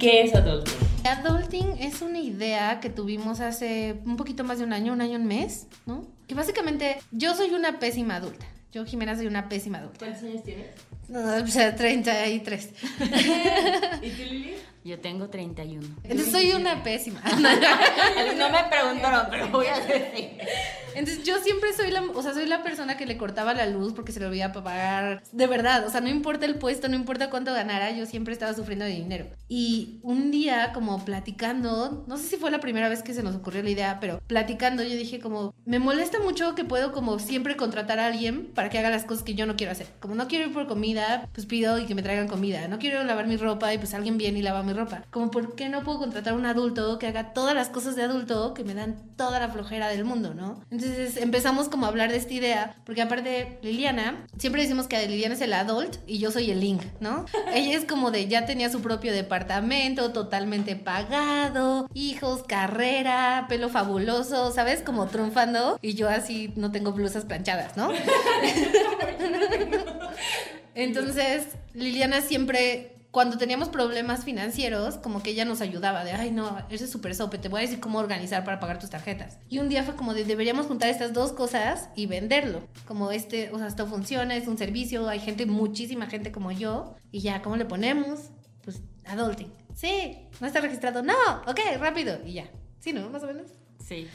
¿Qué es adulting? Adulting es una idea que tuvimos hace un poquito más de un año, un año, un mes, ¿no? Que básicamente yo soy una pésima adulta. Yo, Jimena, soy una pésima adulta. ¿Cuántos años tienes? No, o sea, 33. ¿Y tú, Lili? Yo tengo 31. Entonces soy una pésima. No me preguntaron, pero voy a decir. Entonces yo siempre soy la, o sea, soy la persona que le cortaba la luz porque se le olvidaba pagar. De verdad, o sea, no importa el puesto, no importa cuánto ganara, yo siempre estaba sufriendo de dinero. Y un día como platicando, no sé si fue la primera vez que se nos ocurrió la idea, pero platicando yo dije como, me molesta mucho que puedo como siempre contratar a alguien para que haga las cosas que yo no quiero hacer. Como no quiero ir por comida, pues pido y que me traigan comida. No quiero lavar mi ropa y pues alguien viene y lava mi ropa. Como, ¿por qué no puedo contratar a un adulto que haga todas las cosas de adulto que me dan toda la flojera del mundo, ¿no? Entonces empezamos como a hablar de esta idea, porque aparte Liliana, siempre decimos que Liliana es el adult y yo soy el link, ¿no? Ella es como de ya tenía su propio departamento totalmente pagado, hijos, carrera, pelo fabuloso, ¿sabes? Como triunfando y yo así no tengo blusas planchadas, ¿no? Entonces, Liliana siempre cuando teníamos problemas financieros, como que ella nos ayudaba de, ay, no, ese es súper sope, te voy a decir cómo organizar para pagar tus tarjetas. Y un día fue como de, deberíamos juntar estas dos cosas y venderlo. Como este, o sea, esto funciona, es un servicio, hay gente, muchísima gente como yo, y ya, ¿cómo le ponemos? Pues, adulting. Sí, no está registrado, no, ok, rápido, y ya. Sí, ¿no? Más o menos. Sí.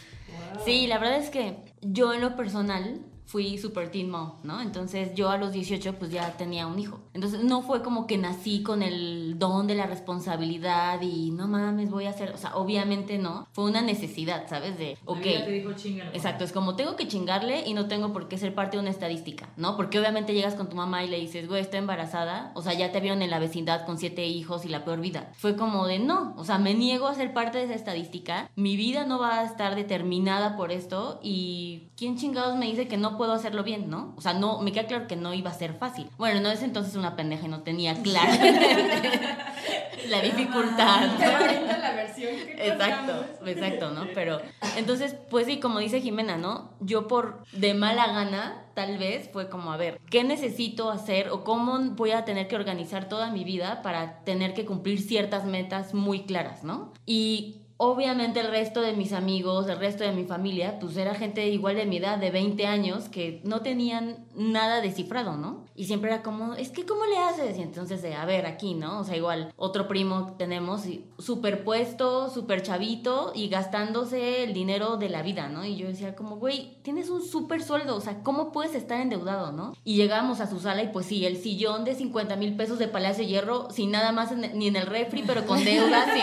Sí, la verdad es que yo en lo personal fui super teen mom, ¿no? Entonces yo a los 18 pues ya tenía un hijo. Entonces no fue como que nací con el don de la responsabilidad y no mames, voy a hacer, o sea, obviamente no. Fue una necesidad, ¿sabes? De, ok. te dijo. Exacto, es como tengo que chingarle y no tengo por qué ser parte de una estadística, ¿no? Porque obviamente llegas con tu mamá y le dices, güey, estoy embarazada, o sea, ya te vieron en la vecindad con siete hijos y la peor vida. Fue como de, no, o sea, me niego a ser parte de esa estadística, mi vida no va a estar determinada por esto y ¿quién chingados me dice que no puedo hacerlo bien, ¿no? O sea, no, me queda claro que no iba a ser fácil. Bueno, no es entonces una pendeja y no tenía claro la dificultad. la versión que Exacto, exacto, ¿no? Pero entonces, pues sí, como dice Jimena, ¿no? Yo por de mala gana, tal vez fue como, a ver, ¿qué necesito hacer o cómo voy a tener que organizar toda mi vida para tener que cumplir ciertas metas muy claras, ¿no? Y obviamente el resto de mis amigos, el resto de mi familia, pues era gente igual de mi edad, de 20 años, que no tenían nada descifrado, ¿no? Y siempre era como, es que ¿cómo le haces? Y entonces, de, a ver, aquí, ¿no? O sea, igual, otro primo tenemos superpuesto, super chavito y gastándose el dinero de la vida, ¿no? Y yo decía como, güey, tienes un súper sueldo, o sea, ¿cómo puedes estar endeudado, no? Y llegamos a su sala y pues sí, el sillón de 50 mil pesos de Palacio de Hierro, sin nada más ni en el refri, pero con deudas y...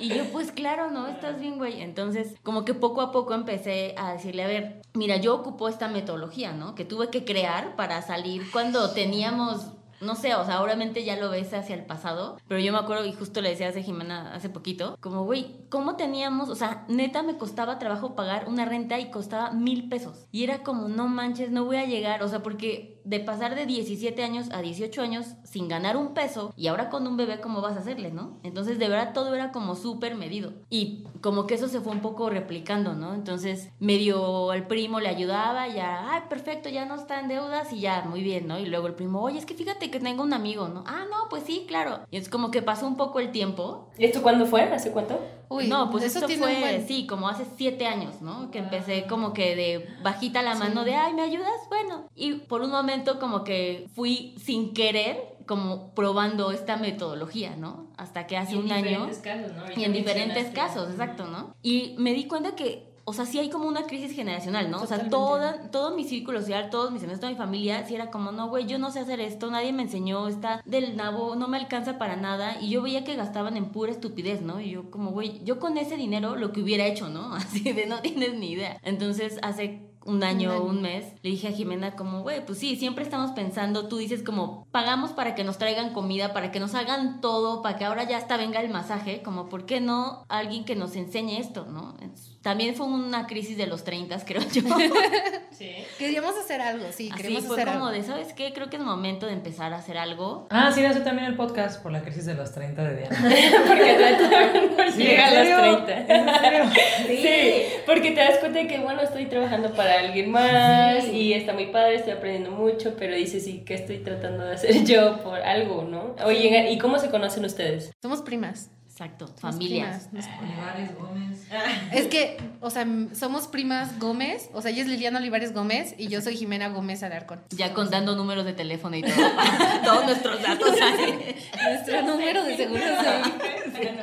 Y yo, pues claro, ¿no? Estás bien, güey. Entonces, como que poco a poco empecé a decirle, a ver, mira, yo ocupo esta metodología, ¿no? Que tuve que crear para salir cuando teníamos no sé, o sea, obviamente ya lo ves hacia el pasado, pero yo me acuerdo y justo le decía a Jimena hace poquito, como, güey, ¿cómo teníamos? O sea, neta me costaba trabajo pagar una renta y costaba mil pesos. Y era como, no manches, no voy a llegar, o sea, porque de pasar de 17 años a 18 años sin ganar un peso y ahora con un bebé, ¿cómo vas a hacerle, no? Entonces, de verdad, todo era como súper medido. Y como que eso se fue un poco replicando, ¿no? Entonces, medio el primo le ayudaba, ya, ay, perfecto, ya no está en deudas y ya, muy bien, ¿no? Y luego el primo, oye, es que fíjate que tengo un amigo, ¿no? Ah, no, pues sí, claro. Y es como que pasó un poco el tiempo. ¿Y esto cuándo fue? ¿Hace cuánto? Uy, no, pues eso eso fue, buen- sí, como hace siete años, ¿no? Que empecé como que de bajita la mano de, ay, ¿me ayudas? Bueno. Y por un momento como que fui sin querer como probando esta metodología, ¿no? Hasta que hace Y un año... diferentes casos, ¿no? Ahorita Y en diferentes casos, exacto, ¿no? Y me di cuenta que, o sea, sí hay como una crisis generacional, ¿no? O sea, toda, todo mi círculo social, todos mis amigos, toda mi familia, sí era como, no, güey, yo no sé hacer esto, nadie me enseñó, está del nabo, no me alcanza para nada. Y yo veía que gastaban en pura estupidez, ¿no? Y yo como, güey, yo con ese dinero lo que hubiera hecho, ¿no? Así de no tienes ni idea. Entonces, hace un año o un mes, le dije a Jimena como, güey, pues sí, siempre estamos pensando, tú dices como, pagamos para que nos traigan comida, para que nos hagan todo, para que ahora ya hasta venga el masaje, como, ¿por qué no alguien que nos enseñe esto, no? Es- También fue una crisis de los 30, creo yo. Sí. Queríamos hacer algo, sí, Así queremos fue hacer como algo. de, ¿sabes qué? Creo que es momento de empezar a hacer algo. Ah, sí, nació también el podcast por la crisis de los 30 de Diana. Porque por Sí, llegar ¿en a los 30. ¿En serio? Sí. porque te das cuenta de que, bueno, estoy trabajando para alguien más y está muy padre, estoy aprendiendo mucho, pero dices, sí, ¿qué estoy tratando de hacer yo por algo, no? Oye, ¿y cómo se conocen ustedes? Somos primas. Exacto, familias. primas, nos- Olivares Gómez. Es que, o sea, somos primas Gómez, o sea, ella es Liliana Olivares Gómez y yo soy Jimena Gómez Alarcón. Ya contando números de teléfono y todo. todos nuestros datos ahí. Nuestro número de seguro ahí.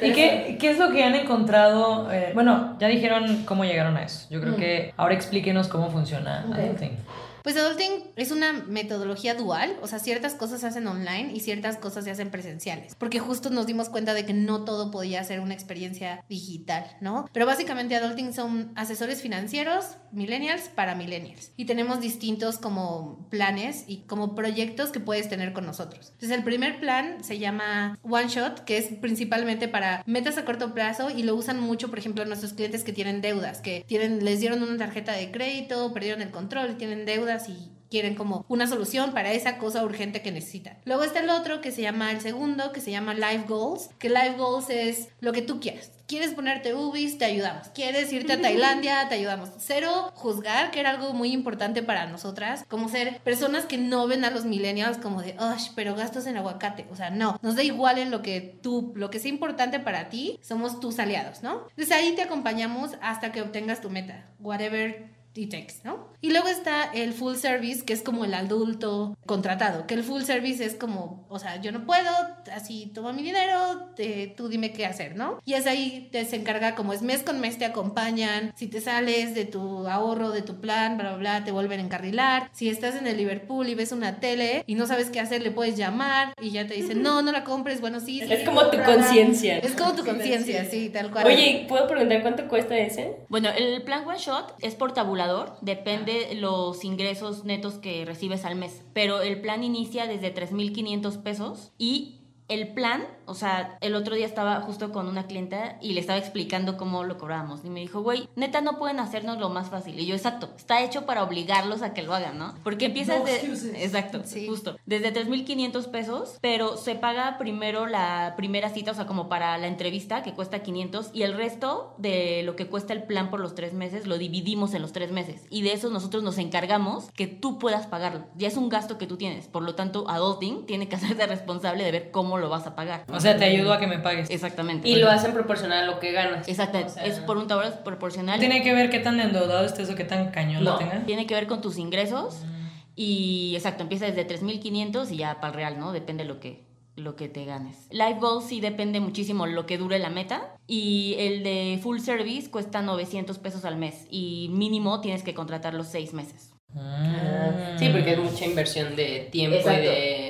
¿Y qué, qué es lo que han encontrado? Eh, bueno, ya dijeron cómo llegaron a eso. Yo creo que ahora explíquenos cómo funciona Adulting. Pues adulting es una metodología dual, o sea, ciertas cosas se hacen online y ciertas cosas se hacen presenciales, porque justo nos dimos cuenta de que no todo podía ser una experiencia digital, ¿no? Pero básicamente adulting son asesores financieros, millennials para millennials, y tenemos distintos como planes y como proyectos que puedes tener con nosotros. Entonces el primer plan se llama One Shot, que es principalmente para metas a corto plazo y lo usan mucho, por ejemplo, nuestros clientes que tienen deudas, que tienen, les dieron una tarjeta de crédito, perdieron el control, tienen deudas y quieren como una solución para esa cosa urgente que necesitan. Luego está el otro que se llama el segundo, que se llama Life Goals, que Life Goals es lo que tú quieras. ¿Quieres ponerte UBIs? Te ayudamos. ¿Quieres irte a Tailandia? Te ayudamos. Cero juzgar, que era algo muy importante para nosotras, como ser personas que no ven a los millennials como de, "Ush, pero gastos en aguacate. O sea, no, nos da igual en lo que tú, lo que sea importante para ti, somos tus aliados, ¿no? Entonces ahí te acompañamos hasta que obtengas tu meta, whatever it takes, ¿no? Y luego está el full service, que es como el adulto contratado, que el full service es como, o sea, yo no puedo, así toma mi dinero, te- tú dime qué hacer, ¿no? Y es ahí te se encarga como es mes con mes te acompañan, si te sales de tu ahorro, de tu plan, bla, bla, bla, te vuelven a encarrilar, si estás en el Liverpool y ves una tele y no sabes qué hacer, le puedes llamar y ya te dicen, no, no la compres, bueno, sí, sí, Es como tu cómprala". conciencia. Es como tu conciencia, sí, tal cual. Oye, ¿puedo preguntar cuánto cuesta ese? Bueno, el plan One Shot es por tabulador, depende los ingresos netos que recibes al mes, pero el plan inicia desde 3.500 pesos y el plan, o sea, el otro día estaba justo con una clienta y le estaba explicando cómo lo cobrábamos y me dijo, güey, neta no pueden hacernos lo más fácil. Y yo, exacto, está hecho para obligarlos a que lo hagan, ¿no? Porque empiezas de... Exacto, Sí. justo. Desde 3.500 pesos, pero se paga primero la primera cita, o sea, como para la entrevista, que cuesta 500, y el resto de lo que cuesta el plan por los tres meses lo dividimos en los tres meses. Y de eso nosotros nos encargamos que tú puedas pagarlo. Ya es un gasto que tú tienes. Por lo tanto, Adulting tiene que hacerse responsable de ver cómo lo vas a pagar. O sea, te ayudo a que me pagues. Exactamente. Y lo hacen proporcional a lo que ganas. O sea, es por un tablero proporcional. ¿Tiene que ver qué tan endeudado estés o qué tan cañón No. lo tengas? Tiene que ver con tus ingresos y exacto, empieza desde 3.500 y ya para el real, ¿no? Depende lo que lo que te ganes. Life Goals sí depende muchísimo lo que dure la meta y el de full service cuesta 900 pesos al mes y mínimo tienes que contratar los seis meses. Ah, Sí, porque es mucha inversión de tiempo Exacto. y de...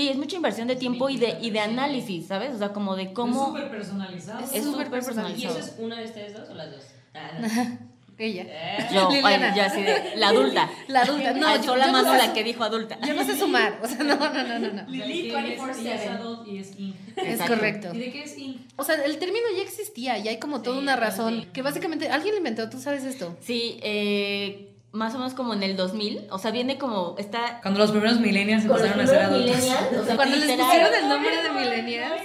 Sí, es mucha inversión de tiempo y de, y de análisis, ¿sabes? O sea, como de cómo... personalizado. Es Es súper súper personalizado. personalizado. una de ustedes dos o las dos? Ella. Yo, ay, yo así de, la adulta. La adulta. No, Alzó yo, la no mano sé- la que dijo adulta. Yo no sé sumar. O sea, no, no, no, no. no. Lili 24/7 y es Inc. Es correcto. ¿Y de qué es Inc? O sea, el término ya existía y hay como toda una razón que básicamente alguien lo inventó, tú sabes esto. Sí, eh, más o menos como en el 2000, o sea, viene como, está... Cuando los primeros millennials empezaron a ser adultos. o sea, Cuando les pusieron el nombre de millennials.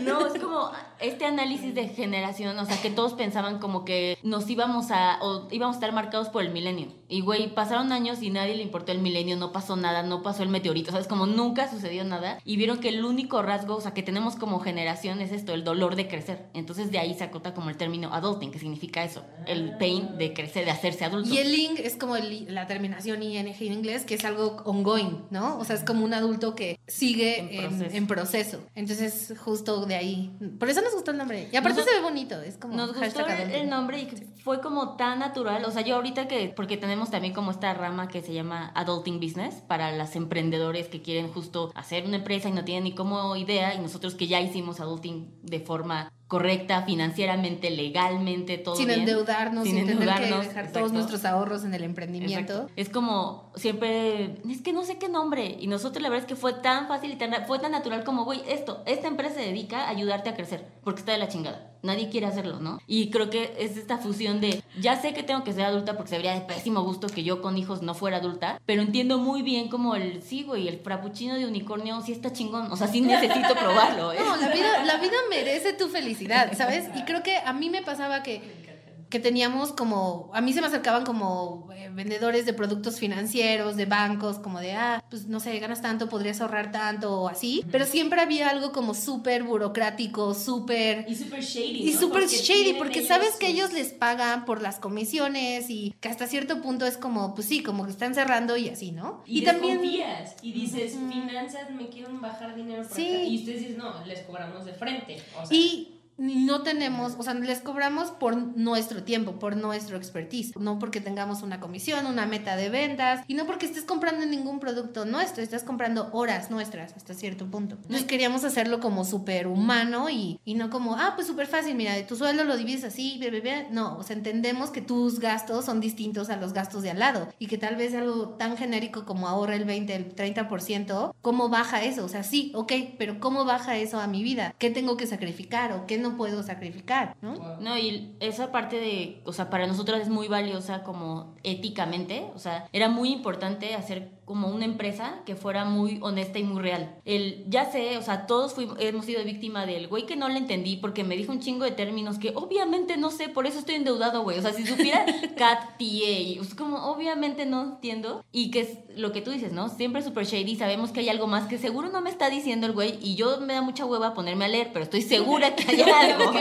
No, es como este análisis de generación, o sea, que todos pensaban como que nos íbamos a, o íbamos a estar marcados por el milenio. Y güey, pasaron años y nadie le importó el milenio, no pasó nada, no pasó el meteorito, ¿sabes? Como nunca sucedió nada. Y vieron que el único rasgo, o sea, que tenemos como generación es esto, el dolor de crecer. Entonces de ahí se acota como el término adulting, que significa eso, el pain de crecer, de hacerse adulto. Y el ing es como el- la terminación ing en inglés, que es algo ongoing, ¿no? O sea, es como un adulto que sigue En proceso. en proceso. Entonces, justo de ahí. Por eso nos gustó el nombre. Y aparte Nos- se ve bonito, es como Nos gustó el, nombre y fue como tan natural. O sea, yo ahorita que, porque tenemos también como esta rama que se llama Adulting Business para las emprendedores que quieren justo hacer una empresa y no tienen ni como idea y nosotros que ya hicimos adulting de forma correcta, financieramente, legalmente, todo sin bien. endeudarnos, sin, tener endeudarnos, que dejar exacto. todos nuestros ahorros en el emprendimiento. Exacto. Es como siempre, es que no sé qué nombre. Y nosotros la verdad es que fue tan fácil y tan, fue tan natural como, güey, esto, esta empresa se dedica a ayudarte a crecer, porque está de la chingada. Nadie quiere hacerlo, ¿no? Y creo que es esta fusión de, ya sé que tengo que ser adulta porque se vería de pésimo gusto que yo con hijos no fuera adulta, pero entiendo muy bien como el, sí, güey, el frappuccino de unicornio sí está chingón. O sea, sí necesito probarlo, ¿eh? No, la vida, la vida merece tu felicidad, ¿sabes? Y creo que a mí me pasaba que, que teníamos como, a mí se me acercaban como eh, vendedores de productos financieros, de bancos, como de, ah, pues no sé, ganas tanto, podrías ahorrar tanto o así, pero siempre había algo como súper burocrático, súper... Y súper shady. Y ¿no? súper shady, porque sabes que ellos les pagan por las comisiones y que hasta cierto punto es como, pues sí, como que están cerrando y así, ¿no? Y, también... desconfías, y dices, finanzas, me quieren bajar dinero por Sí. acá. Y ustedes dicen, no, les cobramos de frente. O sea, Y no tenemos, o sea, les cobramos por nuestro tiempo, por nuestro expertise, no porque tengamos una comisión, una meta de ventas y no porque estés comprando ningún producto nuestro, estás comprando horas nuestras hasta cierto punto. Entonces queríamos hacerlo como súper humano y, y no como, ah, pues súper fácil, mira, de tu sueldo lo divides así, bla, bla, no, o sea, entendemos que tus gastos son distintos a los gastos de al lado y que tal vez algo tan genérico como ahorra el 20, el 30%, ¿cómo baja eso? O sea, sí, ok, pero ¿cómo baja eso a mi vida? ¿Qué tengo que sacrificar o qué no puedo sacrificar? ¿no? No, y esa parte de, o sea, para nosotros es muy valiosa como éticamente, o sea, era muy importante hacer como una empresa que fuera muy honesta y muy real. El, ya sé, o sea, todos fuimos, hemos sido víctima del güey que no le entendí porque me dijo un chingo de términos que obviamente no sé, por eso estoy endeudado, güey. O sea, si supiera CAT, TA, es como obviamente no entiendo y que es lo que tú dices, ¿no? Siempre super shady, sabemos que hay algo más que seguro no me está diciendo el güey y yo me da mucha hueva ponerme a leer, pero estoy segura que hay algo.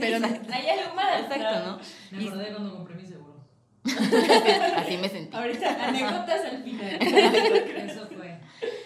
Pero Hay algo más. Exacto, ¿no? Me acordé cuando compré mi seguro. Así me sentí. Ahorita, anécdotas al final. Eso fue.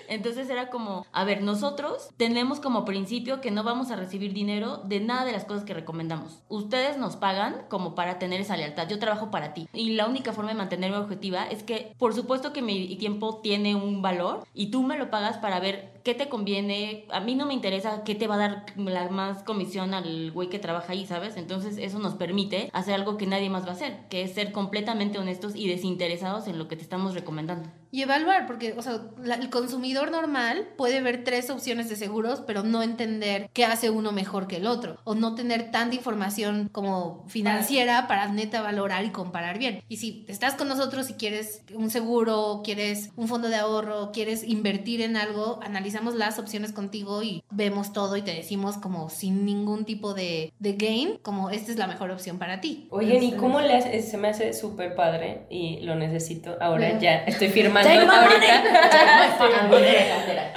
Entonces era como, a ver, nosotros tenemos como principio que no vamos a recibir dinero de nada de las cosas que recomendamos. Ustedes nos pagan como para tener esa lealtad. Yo trabajo para ti. Y la única forma de mantenerme objetiva es que, por supuesto que mi tiempo tiene un valor y tú me lo pagas para ver qué te conviene. A mí no me interesa qué te va a dar la más comisión al güey que trabaja ahí, ¿sabes? Entonces eso nos permite hacer algo que nadie más va a hacer, que es ser completamente honestos y desinteresados en lo que te estamos recomendando. Y evaluar, porque, o sea, la- el consumidor normal puede ver tres opciones de seguros, pero no entender qué hace uno mejor que el otro, o no tener tanta información como financiera para neta valorar y comparar bien. Y si estás con nosotros y quieres un seguro, quieres un fondo de ahorro, quieres invertir en algo, analizamos las opciones contigo y vemos todo y te decimos como sin ningún tipo de, de gain, como esta es la mejor opción para ti. Oigan, ¿y cómo le hace? Se me hace súper padre y lo necesito. Ahora Ajá. ya estoy firmando ahorita.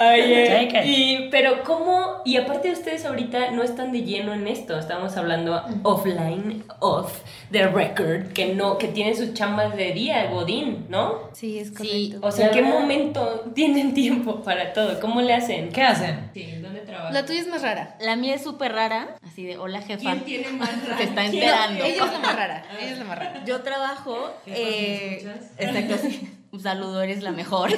Oye, y, pero ¿cómo? Y aparte ustedes ahorita no están de lleno en esto, estamos hablando offline, off the record, que no, que tienen sus chambas de día, Godín, ¿no? Sí, es Sí, correcto. O sea, ¿en qué momento tienen tiempo para todo? ¿Cómo le hacen? ¿Qué hacen? Sí, ¿dónde trabajan? La tuya es más rara. La mía es súper rara, así de hola jefa. ¿Quién tiene más Se está ¿Quién? enterando. Ella es la más rara. Ella es la más rara. Yo trabajo. Eh, exacto, sí. Un saludo, eres la mejor.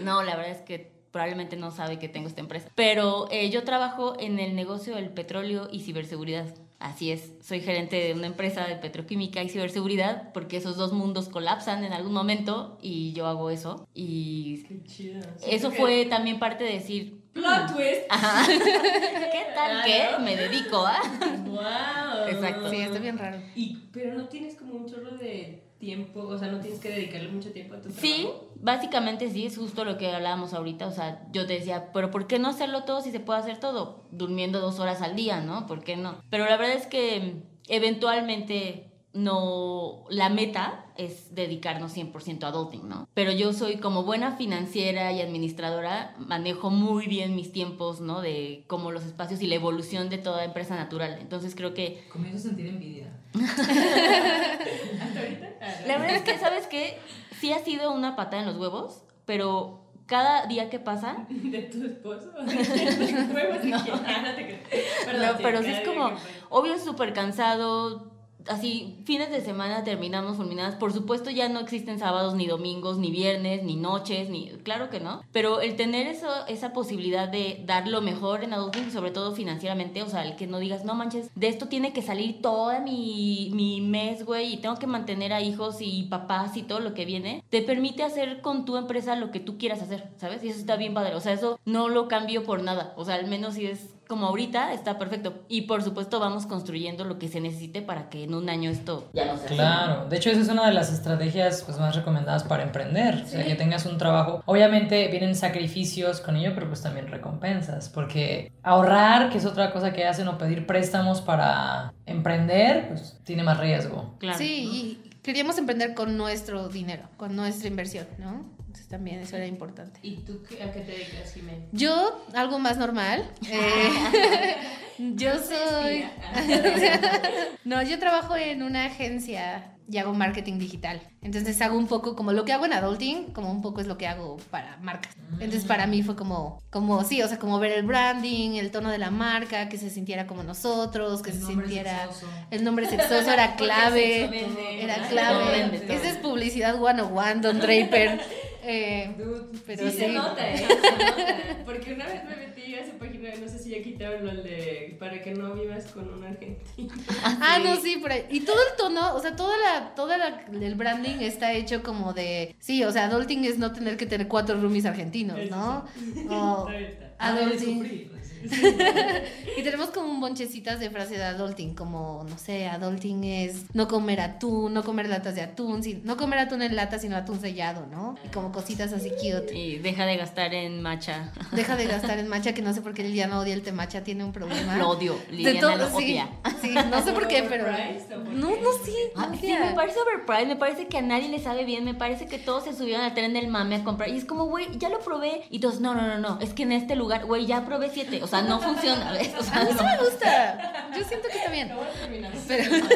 no, la verdad es que probablemente no sabe que tengo esta empresa. Pero eh, yo trabajo en el negocio del petróleo y ciberseguridad. Así es, soy gerente de una empresa de petroquímica y ciberseguridad porque esos dos mundos colapsan en algún momento y yo hago eso. Y Qué chido. eso fue también parte de decir, Plot twist. ajá, ¿qué tal que Claro. me dedico a? Wow. Exacto. Sí, está bien raro. Y, pero no tienes como un chorro de tiempo, o sea, no tienes que dedicarle mucho tiempo a tu trabajo. Sí, básicamente sí, es justo lo que hablábamos ahorita. O sea, yo te decía, pero ¿por qué no hacerlo todo si se puede hacer todo? Durmiendo dos horas al día, ¿no? ¿Por qué no? Pero la verdad es que eventualmente no, la meta es dedicarnos 100% a adulting, ¿no? Pero yo soy como buena financiera y administradora, manejo muy bien mis tiempos, ¿no? De como los espacios y la evolución de toda empresa natural. Entonces creo que... Comienzo a sentir envidia. La verdad es que, ¿sabes qué? Sí ha sido una patada en los huevos, pero cada día que pasa... ¿De tu esposo? ¿De no. No te crees. no, pero sí es como, obvio, súper cansado, así, fines de semana terminamos fulminadas. Por supuesto, ya no existen sábados, ni domingos, ni viernes, ni noches, ni. Claro que no. Pero el tener eso, esa posibilidad de dar lo mejor en adulting, sobre todo financieramente, o sea, el que no digas, no manches, de esto tiene que salir toda mi, mi mes, güey, y tengo que mantener a hijos y papás y todo lo que viene, te permite hacer con tu empresa lo que tú quieras hacer, ¿sabes? Y eso está bien padre. O sea, eso no lo cambio por nada. O sea, al menos si es como ahorita está perfecto. Y por supuesto vamos construyendo lo que se necesite para que en un año esto ya no sea Claro, de hecho esa es una de las estrategias pues, más recomendadas para emprender. O sea, que tengas un trabajo. Obviamente vienen sacrificios con ello, pero pues también recompensas. Porque ahorrar, que es otra cosa que hacen, o pedir préstamos para emprender, pues tiene más riesgo. Claro. Sí, y queríamos emprender con nuestro dinero, con nuestra inversión, ¿no? Entonces también eso era importante. ¿Y tú qué, a qué te dedicas, Jimena? Yo, algo más normal. Eh, yo soy... no, yo trabajo en una agencia y hago marketing digital. Entonces hago un poco como lo que hago en adulting, como un poco es lo que hago para marcas. Entonces para mí fue como, como sí, o sea, como ver el branding, el tono de la marca, que se sintiera como nosotros, que se sintiera... El nombre sexoso era clave. Era clave. Esa es publicidad one on one, Don Draper. Eh, pero sí, sí, se nota, ¿eh? se nota. Porque una vez me metí a su página, no sé si ya quitaron lo de para que no vivas con un argentino. Ah, no, sí, por ahí. Y todo el tono, o sea, toda la, toda la, el branding está hecho como de, sí, o sea, adulting es no tener que tener cuatro roomies argentinos, ¿no? O adulting. y tenemos como un bonchecitas de frase de adulting, como, no sé, adulting es no comer atún, no comer latas de atún, no comer atún en lata, sino atún sellado, ¿no? Y como cositas así cute. Y deja de gastar en matcha. Deja de gastar en matcha, que no sé por qué Liliana odia el té matcha, tiene un problema. Lo odio, Liliana lo odia. Sí, no sé por qué, pero... No, no, sí. Ah, sí, me parece overpriced, me parece que a nadie le sabe bien, me parece que todos se subieron al tren del mame a comprar. Y es como, güey, ya lo probé. Y todos, no, no, no, no, es que en este lugar, güey, ya probé siete. O sea, no funciona, ¿ves? O sea, a mí no. sí me gusta. Yo siento que está bien. Pero...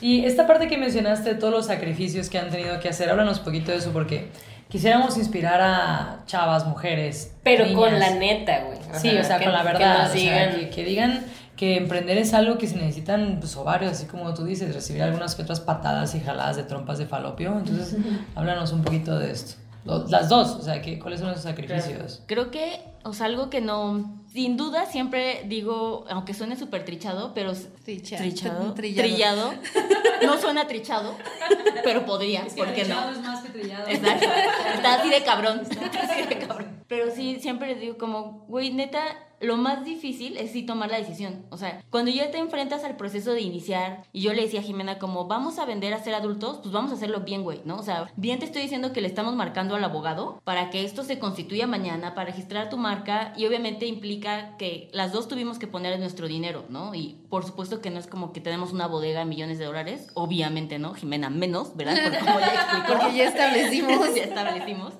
Y esta parte que mencionaste, todos los sacrificios que han tenido que hacer, háblanos un poquito de eso porque quisiéramos inspirar a chavas, mujeres. Pero niñas. con la neta, güey. Sí, o sea, que- con la que verdad. o sea, digan- que, que digan que emprender es algo que se necesitan pues, ovarios, así como tú dices, recibir algunas que otras patadas y jaladas de trompas de falopio. Entonces, háblanos un poquito de esto. Las dos, o sea, que, ¿cuáles son esos sacrificios? Creo que, o sea, algo que no. Sin duda, siempre digo, aunque suene súper trichado, pero. Tricha- trichado. trillado. Trillado. No suena trichado, pero podría, ¿por qué no? es más que trillado. Exacto. Está así de cabrón. Está así de cabrón. Pero sí, siempre les digo como, güey, neta, lo más difícil es sí tomar la decisión. O sea, cuando ya te enfrentas al proceso de iniciar, y yo le decía a Jimena como, vamos a vender a ser adultos, pues vamos a hacerlo bien, güey, ¿no? O sea, bien te estoy diciendo que le estamos marcando al abogado para que esto se constituya mañana, para registrar tu marca, y obviamente implica que las dos tuvimos que poner nuestro dinero, ¿no? Y por supuesto que no es como que tenemos una bodega de millones de dólares, obviamente, ¿no? Jimena menos, ¿verdad? Porque como ya explicó. Porque ya establecimos. ya establecimos.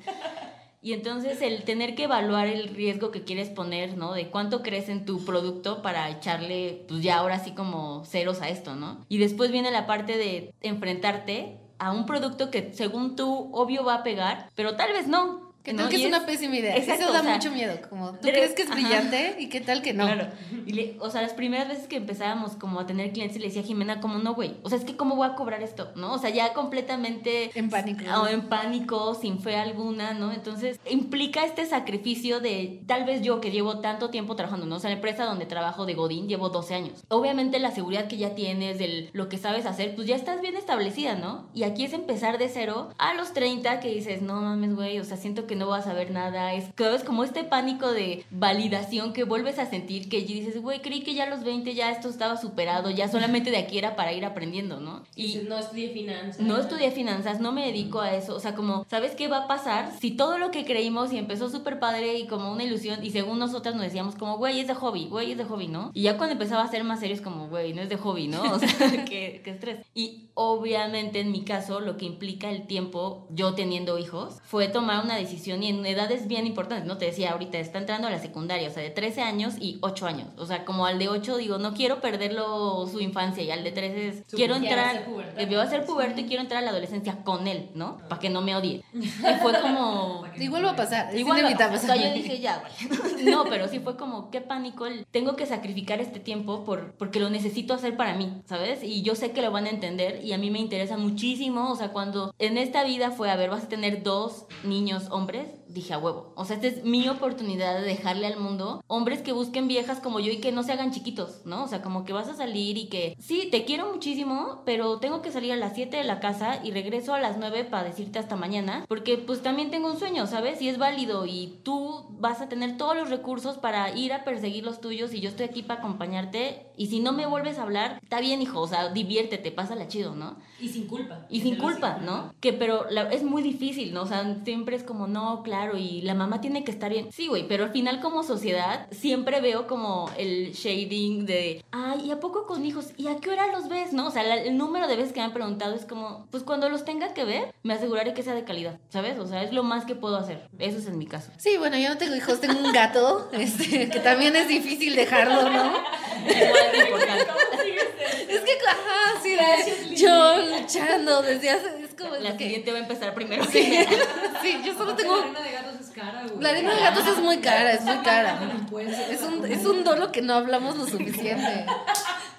Y entonces el tener que evaluar el riesgo que quieres poner, ¿no? De cuánto crees en tu producto para echarle, pues ya ahora sí como ceros a esto, ¿no? Y después viene la parte de enfrentarte a un producto que según tú obvio va a pegar, pero tal vez no. ¿Qué ¿no? tal que es una pésima idea? Exacto, Eso da o sea, mucho miedo. Como, ¿tú crees que es ajá. brillante? ¿Y qué tal que no? Claro. Y le- o sea, las primeras veces que empezábamos como a tener clientes, le decía a Jimena como, no, güey, o sea, es que cómo voy a cobrar esto, ¿no? O sea, ya completamente... En pánico. O en pánico, sin fe alguna, ¿no? Entonces, implica este sacrificio de, tal vez yo que llevo tanto tiempo trabajando, ¿no? O sea, la empresa donde trabajo de Godín llevo 12 años. Obviamente la seguridad que ya tienes, del lo que sabes hacer, pues ya estás bien establecida, ¿no? Y aquí es empezar de cero a los 30 que dices, no mames, güey, o sea, siento que que no vas a ver nada, es, como este pánico de validación que vuelves a sentir que dices, güey, creí que ya a los 20 ya esto estaba superado, ya solamente de aquí era para ir aprendiendo, ¿no? Y no estudié finanzas. No estudié finanzas, no me dedico a eso, o sea, como, ¿sabes qué va a pasar? Si todo lo que creímos y empezó súper padre y como una ilusión y según nosotras nos decíamos como, güey, es de hobby, güey, es de hobby, ¿no? Y ya cuando empezaba a ser más serio es como, güey, no es de hobby, ¿no? O sea, qué, qué estrés. Y obviamente en mi caso lo que implica el tiempo, yo teniendo hijos, fue tomar una decisión y en edades bien importantes, ¿no? Te decía ahorita, está entrando a la secundaria, o sea, de 13 años y 8 años. O sea, como al de 8 digo, no quiero perderlo su infancia y al de 13 es, quiero entrar, que va a ser puberto y quiero entrar a la adolescencia con él, ¿no? Para que no me odie. Y fue como... Igual va a pasar, es Igual, inevitable. o sea, yo dije ya, güey. No, pero sí fue como, qué pánico, el- tengo que sacrificar este tiempo por, porque lo necesito hacer para mí, ¿sabes? Y yo sé que lo van a entender y a mí me interesa muchísimo, o sea, cuando en esta vida fue, a ver, vas a tener dos niños hombres, dije a huevo. O sea, esta es mi oportunidad de dejarle al mundo hombres que busquen viejas como yo y que no se hagan chiquitos, ¿no? O sea, como que vas a salir y que, sí, te quiero muchísimo, pero tengo que salir a las 7 de la casa y regreso a las 9 para decirte hasta mañana, porque pues también tengo un sueño, ¿sabes? Y es válido y tú vas a tener todos los recursos para ir a perseguir los tuyos y yo estoy aquí para acompañarte y si no me vuelves a hablar, está bien, hijo, o sea, diviértete, pásala chido, ¿no? Y sin culpa. Y sin culpa, ¿no? Que pero la- es muy difícil, ¿no? O sea, siempre es como, no, claro, y la mamá tiene que estar bien. Sí, güey, pero al final como sociedad siempre veo como el shading de, ay, ¿y a poco con hijos? ¿Y a qué hora los ves? ¿No? O sea, la- el número de veces que me han preguntado es como, pues cuando los tenga que ver, me aseguraré que sea de calidad, ¿sabes? O sea, es lo más que puedo hacer. Eso es en mi caso. Sí, bueno, yo no tengo hijos, tengo un gato, este, que también es difícil dejarlo, ¿no? Es que, ajá, sí, de- yo luchando desde hace, es como La que- siguiente va a empezar primero. Sí, sí, yo solo tengo... La arena de gatos es cara, güey. La arena de gatos es muy cara, es muy cara. Es un, es un dolo que no hablamos lo suficiente.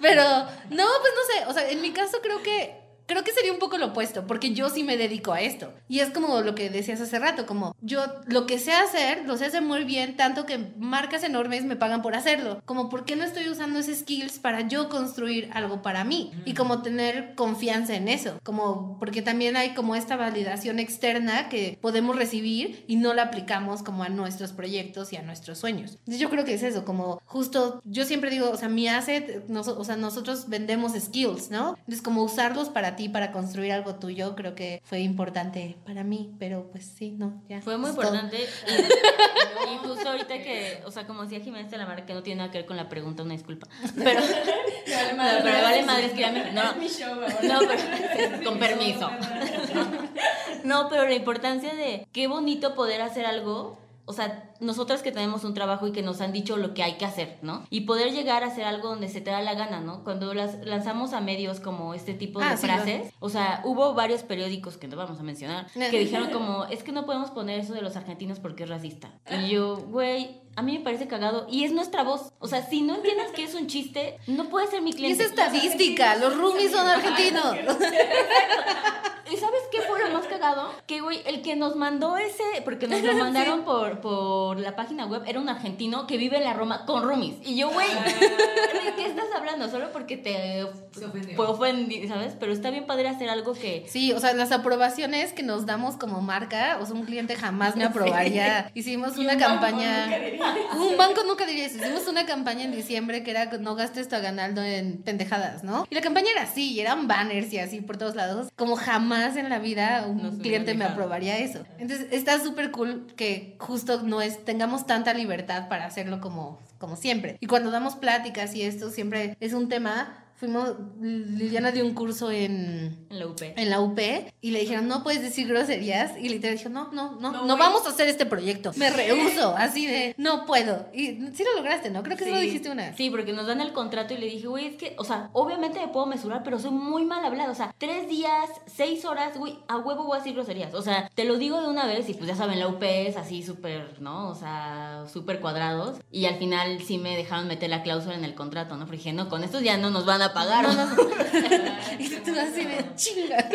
Pero, no, pues no sé, o sea, en mi caso creo que creo que sería un poco lo opuesto, porque yo sí me dedico a esto. Y es como lo que decías hace rato, como yo lo que sé hacer, lo sé hacer muy bien, tanto que marcas enormes me pagan por hacerlo. Como, ¿por qué no estoy usando esos skills para yo construir algo para mí? Y como tener confianza en eso. Como, porque también hay como esta validación externa que podemos recibir y no la aplicamos como a nuestros proyectos y a nuestros sueños. Entonces yo creo que es eso, como justo, yo siempre digo, o sea, mi asset, nos- o sea, nosotros vendemos skills, ¿no? Entonces como usarlos para ti, para construir algo tuyo, creo que fue importante para mí, pero pues sí, no, ya. Fue muy importante. Y, y justo ahorita que, o sea, como decía Jiménez de la Mar, que no tiene nada que ver con la pregunta, una disculpa. Pero, Vale, no, pero vale madre, es que ya me- no, Es mi show ahora. no, pero, con permiso. No, pero la importancia de qué bonito poder hacer algo. O sea, nosotras que tenemos un trabajo y que nos han dicho lo que hay que hacer, ¿no? Y poder llegar a hacer algo donde se te da la gana, ¿no? Cuando las lanzamos a medios como este tipo de Ah, sí, frases, o sea, hubo varios periódicos que no vamos a mencionar, que dijeron como, es que no podemos poner eso de los argentinos porque es racista. Y yo, güey, a mí me parece cagado y es nuestra voz. O sea, si no entiendes que es un chiste, no puedes ser mi Y es cliente. estadística, los roomies son argentinos. ¿Y sabes qué fue lo más cagado? Que, güey, el que nos mandó ese, porque nos lo mandaron por, por la página web, era un argentino que vive en la Roma con roomies. Y yo, güey, ¿de qué estás hablando? Solo porque te Se ofendió. fue ofendi- ¿sabes? Pero está bien padre hacer algo que... Sí, o sea, las aprobaciones que nos damos como marca, o sea, un cliente jamás me aprobaría. Hicimos una campaña. Un banco nunca diría eso. Hicimos una campaña en diciembre que era no gastes tu aganaldo en pendejadas, ¿no? Y la campaña era así, y eran banners y así por todos lados. Como jamás en la vida un Nos cliente me aprobaría eso. Entonces, está súper cool que justo no es, tengamos tanta libertad para hacerlo como, como siempre. Y cuando damos pláticas y esto siempre es un tema. Fuimos, Liliana dio un curso en, En la UP. en la UP y le dijeron, no puedes decir groserías. Y literal dijo, no, no, no, no, vamos a hacer este proyecto. Me rehuso, así de, no puedo. Y sí lo lograste, ¿no? Creo que sí, lo dijiste una vez. Sí, porque nos dan el contrato y le dije, güey, es que, o sea, obviamente me puedo mesurar, pero soy muy mal hablada. O sea, tres días, seis horas, güey, a huevo voy a decir groserías. O sea, te lo digo de una vez y pues ya saben, la UP es así súper, ¿no? O sea, súper cuadrados. Y al final sí me dejaron meter la cláusula en el contrato, ¿no? Porque dije, no, con estos ya no nos van a pagar. Y tú así de chinga.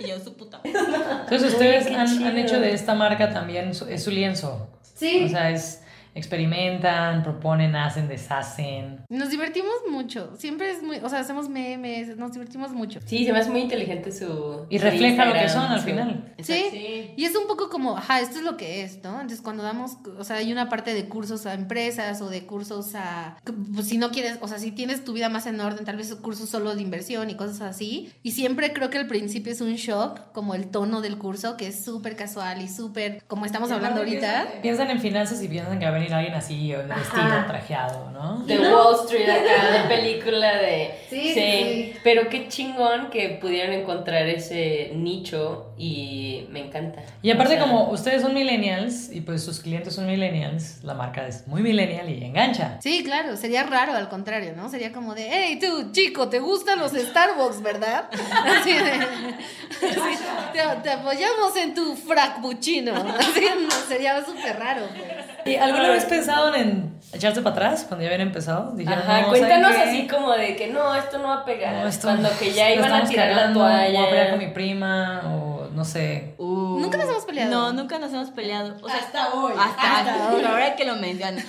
y yo, su puta. Entonces ustedes qué han, han hecho de esta marca también su, es su lienzo. Sí. O sea, es experimentan, proponen, hacen, deshacen. Nos divertimos mucho. Siempre es muy. O sea, hacemos memes, nos divertimos mucho. Sí, se me hace muy inteligente su. Y su refleja lo que Instagram, son al su- final. Sí. Sí. Y es un poco como, ajá, esto es lo que es, ¿no? Entonces cuando damos, o sea, hay una parte de cursos a empresas o de cursos a, pues si no quieres, o sea, si tienes tu vida más en orden, tal vez cursos solo de inversión y cosas así. Y siempre creo que al principio es un shock, como el tono del curso, que es súper casual y súper, como estamos hablando ahorita. Piensan en finanzas y piensan que va a venir alguien así, vestido, trajeado, ¿no? De Wall Street acá, de película de... Sí, sí. Pero qué chingón que pudieron encontrar ese nicho y me encanta. Y aparte O sea, como ustedes son millennials y pues sus clientes son millennials, la marca es muy millennial y engancha. Sí, claro, sería raro al contrario, ¿no? Sería como de, hey, tú, chico, ¿te gustan los Starbucks, verdad? Así de, así, te, te apoyamos en tu frappuccino. Así, no, sería súper raro, pues. ¿Y alguna vez pensaron en echarse para atrás cuando ya habían empezado? Dijeron, Ajá, "No, cuéntanos así como de que no, esto no va a pegar. No, esto- Cuando que ya iban a tirar la cagando, Voy a pelear toalla. con mi prima o no sé. Uh, Nunca nos hemos peleado. No, nunca nos hemos peleado. O sea, Hasta hoy. Hasta, Hasta hoy. ahora que lo mencionas.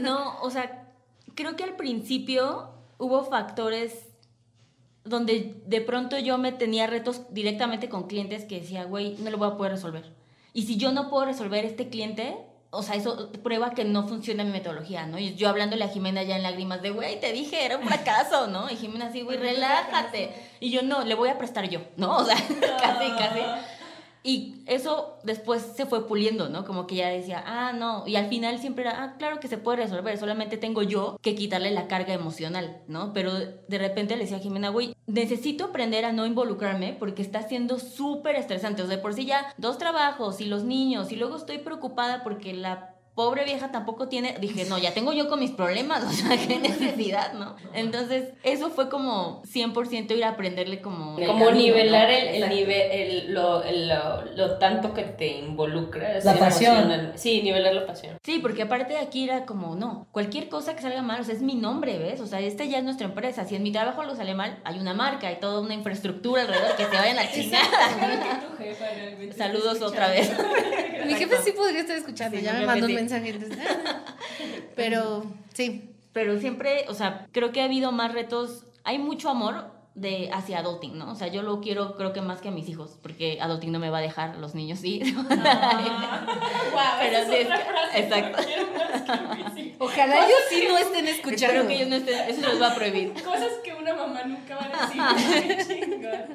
No, o sea, creo que al principio hubo factores donde de pronto yo me tenía retos directamente con clientes que decía, güey, no lo voy a poder resolver. Y si yo no puedo resolver este cliente, o sea, eso prueba que no funciona mi metodología, ¿no? Y yo hablándole a Jimena ya en lágrimas de, güey, te dije, era un fracaso, ¿no? Y Jimena así, güey, relájate. Y yo, no, le voy a prestar yo, ¿no? O sea, casi, casi. Y eso después se fue puliendo, ¿no? Como que ya decía, ah, no. Y al final siempre era, ah, claro que se puede resolver, solamente tengo yo que quitarle la carga emocional, ¿no? Pero de repente le decía a Jimena, güey, necesito aprender a no involucrarme porque está siendo súper estresante. O sea, por sí ya dos trabajos y los niños, y luego estoy preocupada porque la pobre vieja tampoco tiene. Dije, no, ya tengo yo con mis problemas, o sea, qué necesidad, ¿no? Entonces, eso fue como 100% ir a aprenderle como. Como camino, nivelar ¿no? el, el nivel, el, lo, el- lo, lo tanto que te involucra. La pasión. emocional. Sí, nivelar la pasión. Sí, porque aparte de aquí era como, no, cualquier cosa que salga mal, o sea, es mi nombre, ¿ves? O sea, esta ya es nuestra empresa. Si en mi trabajo algo sale mal, hay una marca y toda una infraestructura alrededor que se vayan a chingar. Saludos otra vez. Mi jefe sí podría estar escuchando, Sí, ya me mandó un mensaje. Entonces, pero sí, Pero siempre, o sea, creo que ha habido más retos. Hay mucho amor de hacia adulting, ¿no? O sea, yo lo quiero creo que más que a mis hijos, porque adulting no me va a dejar, los niños sí. Pero sí, es que- exacto. ojalá ellos sí no estén Espero escuchando. que ellos no estén, eso los va a prohibir. Cosas que una mamá nunca va a decir.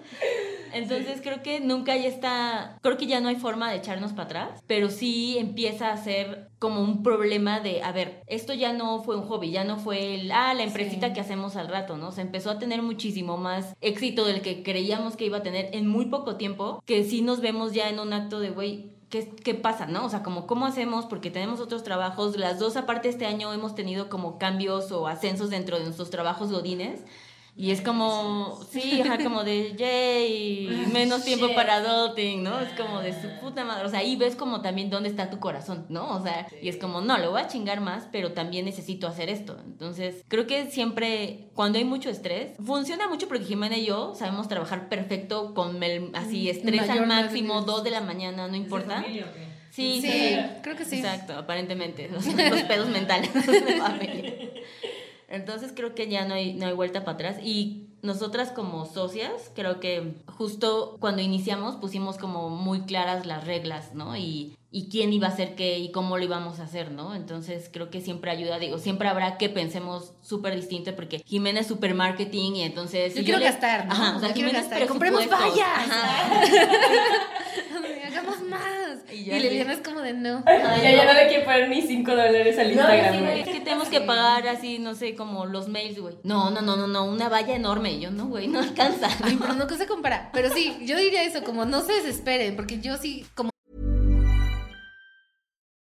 Entonces creo que nunca ya está, creo que ya no hay forma de echarnos para atrás, pero sí empieza a ser como un problema de, a ver, esto ya no fue un hobby, ya no fue el, ah, la empresita Sí. que hacemos al rato, ¿no? Se empezó a tener muchísimo más éxito del que creíamos que iba a tener en muy poco tiempo, que sí nos vemos ya en un acto de, güey, ¿Qué, ¿Qué pasa, no? O sea, como cómo hacemos, porque tenemos otros trabajos, las dos aparte este año hemos tenido como cambios o ascensos dentro de nuestros trabajos godines, y es como, sí, ajá, como de, yay, menos tiempo Shit. para adulting, ¿no? Es como de su puta madre. O sea, ahí ves como también dónde está tu corazón, ¿no? O sea, y es como, no, lo voy a chingar más, pero también necesito hacer esto. Entonces, creo que siempre, cuando hay mucho estrés, funciona mucho porque Jimena y yo sabemos trabajar perfecto con el, así, estrés mayor al máximo, dos de la mañana, no importa. Sí, Sí, creo que sí. Exacto, aparentemente. Los, los pedos mentales de familia. Entonces creo que ya no hay, no hay vuelta para atrás. Y nosotras como socias, creo que justo cuando iniciamos pusimos como muy claras las reglas, ¿no? Y, y quién iba a hacer qué y cómo lo íbamos a hacer, ¿no? Entonces creo que siempre ayuda, digo, siempre habrá que pensemos súper distinto porque Jimena es super marketing y entonces... Yo si quiero le- gastar, ¿no? Ajá, o sea, Jimena gastar. ¡Compremos vallas! Hagamos más. Y Y, Liliana es como de no. Ya, ya no le quiero poner ni 5 dólares al Instagram. Sí, güey. es que tenemos que pagar así, no sé, como los mails, güey. No, no, no, no, no, una valla enorme. Yo, no, güey, no alcanza. Ay, pero no se compara. Pero sí, yo diría eso, como no se desesperen, porque yo sí, como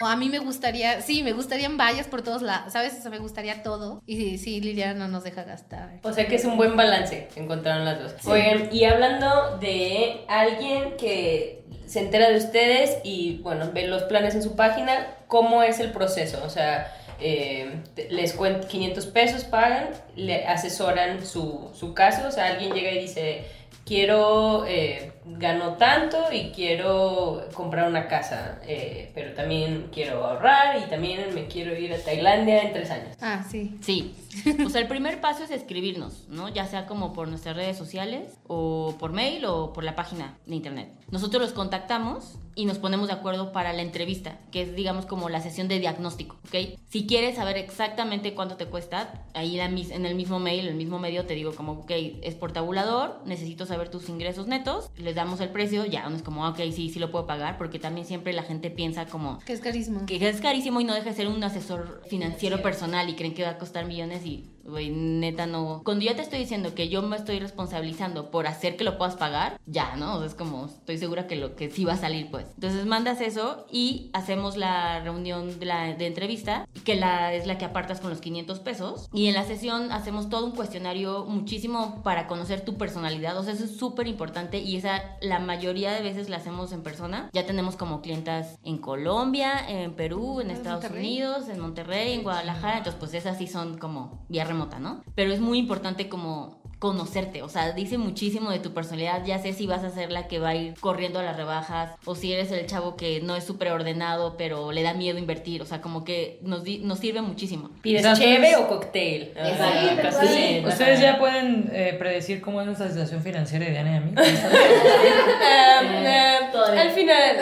O a mí me gustaría, sí, me gustarían vallas por todos lados, ¿sabes? O sea, me gustaría todo. Y sí, sí, Liliana no nos deja gastar. O sea que es un buen balance, encontraron las dos. Oigan, y hablando de alguien que se entera de ustedes y, bueno, ve los planes en su página, ¿cómo es el proceso? O sea, eh, les cuentan 500 pesos, pagan, le asesoran su, su caso, o sea, alguien llega y dice, quiero, eh, gano tanto y quiero comprar una casa, eh, pero también quiero ahorrar y también me quiero ir a Tailandia en tres años. Ah, sí. Sí. O sea, el primer paso es escribirnos, ¿no? Ya sea como por nuestras redes sociales o por mail o por la página de internet. Nosotros los contactamos y nos ponemos de acuerdo para la entrevista, que es digamos como la sesión de diagnóstico, ¿ok? Si quieres saber exactamente cuánto te cuesta, ahí en el mismo mail, en el mismo medio te digo como, ok, es por tabulador, necesito saber tus ingresos netos, les damos el precio, ya uno es como, ok, sí, sí lo puedo pagar, porque también siempre la gente piensa como, Que es carísimo. que es carísimo y no deja de ser un asesor financiero personal y creen que va a costar millones y, güey, neta no. Cuando yo te estoy diciendo que yo me estoy responsabilizando por hacer que lo puedas pagar, ya, ¿no? O sea, es como, estoy segura que lo que sí va a salir, pues. Entonces mandas eso y hacemos la reunión de, la, de entrevista, que la, es la que apartas con los 500 pesos. Y en la sesión hacemos todo un cuestionario muchísimo para conocer tu personalidad. O sea, eso es súper importante y esa la mayoría de veces la hacemos en persona. Ya tenemos como clientas en Colombia, en Perú, en En Estados Monterrey. Unidos, en Monterrey, en Guadalajara. Entonces, pues esas sí son como vía remota, ¿no? Pero es muy importante como conocerte, o sea, dice muchísimo de tu personalidad, ya sé si vas a ser la que va a ir corriendo a las rebajas o si eres el chavo que no es súper ordenado pero le da miedo invertir, o sea, como que nos, nos sirve muchísimo. ¿Pides cheve o cóctel? Ah, Exacto. cosas Sí. así. Ustedes ya pueden eh, predecir cómo es nuestra situación financiera de Diana y a mí. Ah, ah, todavía. al final.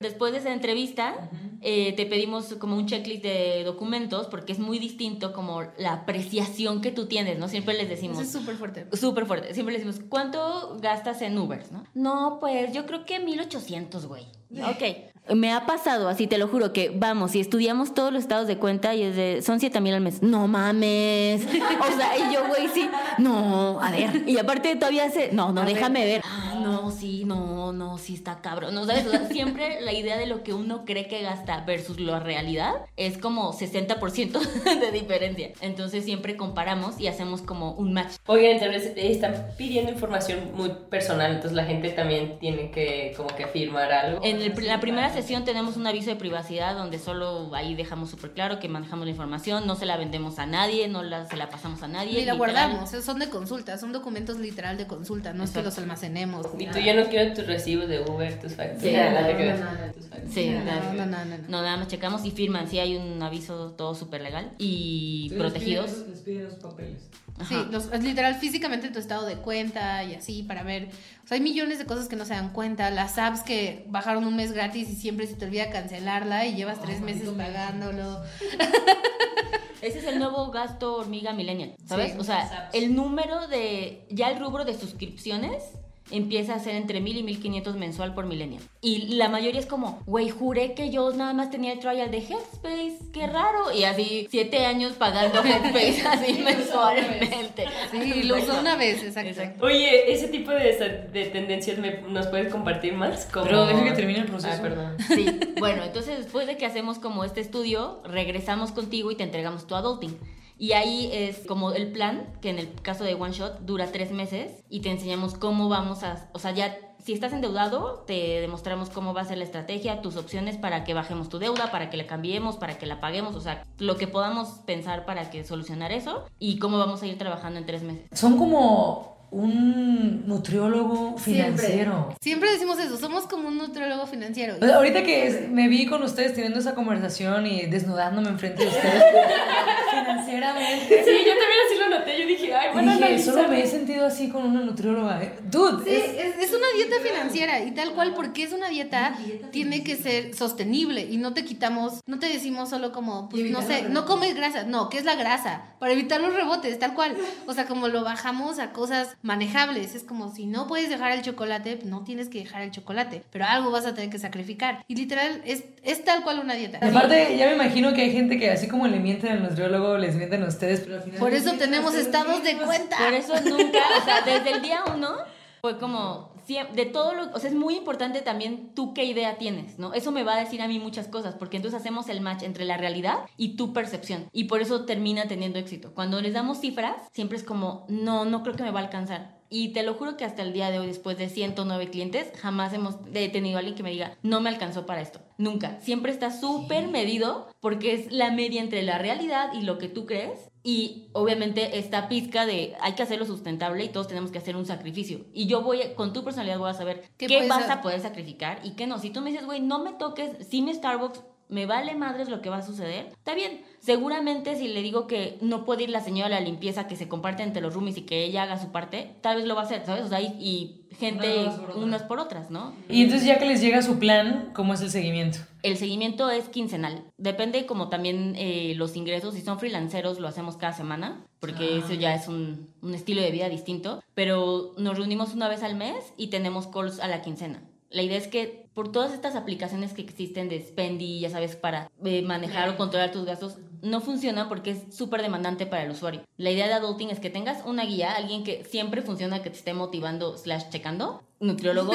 Después de esa entrevista, eh, te pedimos como un checklist de documentos porque es muy distinto como la apreciación que tú tienes, ¿no? Siempre les Eso decimos... es súper fuerte. Súper fuerte. Siempre le decimos, ¿cuánto gastas en Ubers, no? No, pues yo creo que 1800, güey. Ok. Me ha pasado, así te lo juro, que vamos, y estudiamos todos los estados de cuenta y es de, son 7 mil al mes. No mames. O sea, y yo, güey, sí. No, a ver. Y aparte todavía se, no, no, déjame ver. Ah, no, sí, no, no, sí está cabrón. No, ¿sabes? O sea, siempre la idea de lo que uno cree que gasta versus la realidad es como 60% de diferencia. Entonces siempre comparamos y hacemos como un match. Oigan, entonces eh, están pidiendo información muy personal, entonces la gente también tiene que como que firmar algo. En el- la primera sesión tenemos un aviso de privacidad donde solo ahí dejamos súper claro que manejamos la información, no se la vendemos a nadie, no la, se la pasamos a nadie. Ni la literal. guardamos, son de consulta, son documentos literal de consulta, no es que los almacenemos. Y tú ya no quiero tus recibos de Uber, tus facturas. Sí, nada no, no, no, No, nada que no, ver. no, no, no. No, nada más checamos y firman, sí hay un aviso todo súper legal y protegidos. Les piden los papeles. Sí, los- es literal físicamente tu estado de cuenta y así para ver. O sea, hay millones de cosas que no se dan cuenta. Las apps que bajaron un mes gratis y siempre se te olvida cancelarla y llevas tres meses pagándolo. Ese es el nuevo gasto hormiga millennial, ¿sabes? Sí, o sea, el número de, ya el rubro de suscripciones empieza a ser entre 1000 y 1500 mensual por millennial. Y la mayoría es como, güey, juré que yo nada más tenía el trial de Headspace, qué raro. Y así, siete años pagando Headspace así mensualmente. Sí, lo usó una vez, exacto. Exacto. Oye, ese tipo de, de tendencias me- nos puedes compartir más. Como... Pero deja que termine el proceso. Ah, perdón. Sí, bueno, entonces después de que hacemos como este estudio, regresamos contigo y te entregamos tu adulting. Y ahí es como el plan, que en el caso de One Shot dura tres meses y te enseñamos cómo vamos a, o sea, ya si estás endeudado, te demostramos cómo va a ser la estrategia, tus opciones para que bajemos tu deuda, para que la cambiemos, para que la paguemos, o sea, lo que podamos pensar para que solucionar eso y cómo vamos a ir trabajando en tres meses. Son como un nutriólogo financiero. Siempre decimos eso, somos como un nutriólogo financiero. O sea, ahorita que me vi con ustedes teniendo esa conversación y desnudándome enfrente de ustedes financieramente. Sí, yo también así lo noté. Yo dije, ay, bueno, dije, solo me he sentido así con una nutrióloga. Dude, Sí, es- es, es una dieta financiera y tal cual, porque es una dieta, tiene que ser sostenible y no te quitamos, no te decimos solo como, pues no sé, no comes grasa, no, ¿qué es la grasa? Para evitar los rebotes, tal cual. O sea, como lo bajamos a cosas manejables, es como si no puedes dejar el chocolate, no tienes que dejar el chocolate, pero algo vas a tener que sacrificar. Y literal, es, es tal cual una dieta. Aparte, ya me imagino que hay gente que así como le mienten al nutriólogo, les mienten a ustedes, pero al final... Por eso tenemos estados de cuenta. Por eso nunca, o sea, desde el día uno Fue como, de todo lo, o sea, es muy importante también tú qué idea tienes, ¿no? Eso me va a decir a mí muchas cosas, porque entonces hacemos el match entre la realidad y tu percepción. Y por eso termina teniendo éxito. Cuando les damos cifras, siempre es como, no, no creo que me va a alcanzar. Y te lo juro que hasta el día de hoy, después de 109 clientes, jamás hemos he tenido a alguien que me diga, no me alcanzó para esto. Nunca. Siempre está súper medido porque es la media entre la realidad y lo que tú crees. Y obviamente esta pizca de hay que hacerlo sustentable y todos tenemos que hacer un sacrificio. Y yo voy, con tu personalidad voy a saber ¿Qué qué, vas a poder sacrificar y qué no. Si tú me dices, güey, no me toques, si mi Starbucks me vale madres lo que va a suceder, está bien. Seguramente si le digo que no puede ir la señora a la limpieza que se comparte entre los roomies y que ella haga su parte, tal vez lo va a hacer, ¿sabes? O sea, y, y gente Unas por otras. unas por otras, ¿no? Y entonces ya que les llega su plan, ¿cómo es el seguimiento? El seguimiento es quincenal. Depende como también eh, los ingresos. Si son freelanceros, lo hacemos cada semana, porque eso ya es un, un estilo de vida distinto. Pero nos reunimos una vez al mes y tenemos calls a la quincena. La idea es que por todas estas aplicaciones que existen de Spendy, ya sabes, para eh, manejar o controlar tus gastos, no funcionan porque es súper demandante para el usuario. La idea de Adulting es que tengas una guía, alguien que siempre funciona, que te esté motivando, slash checando, nutriólogo,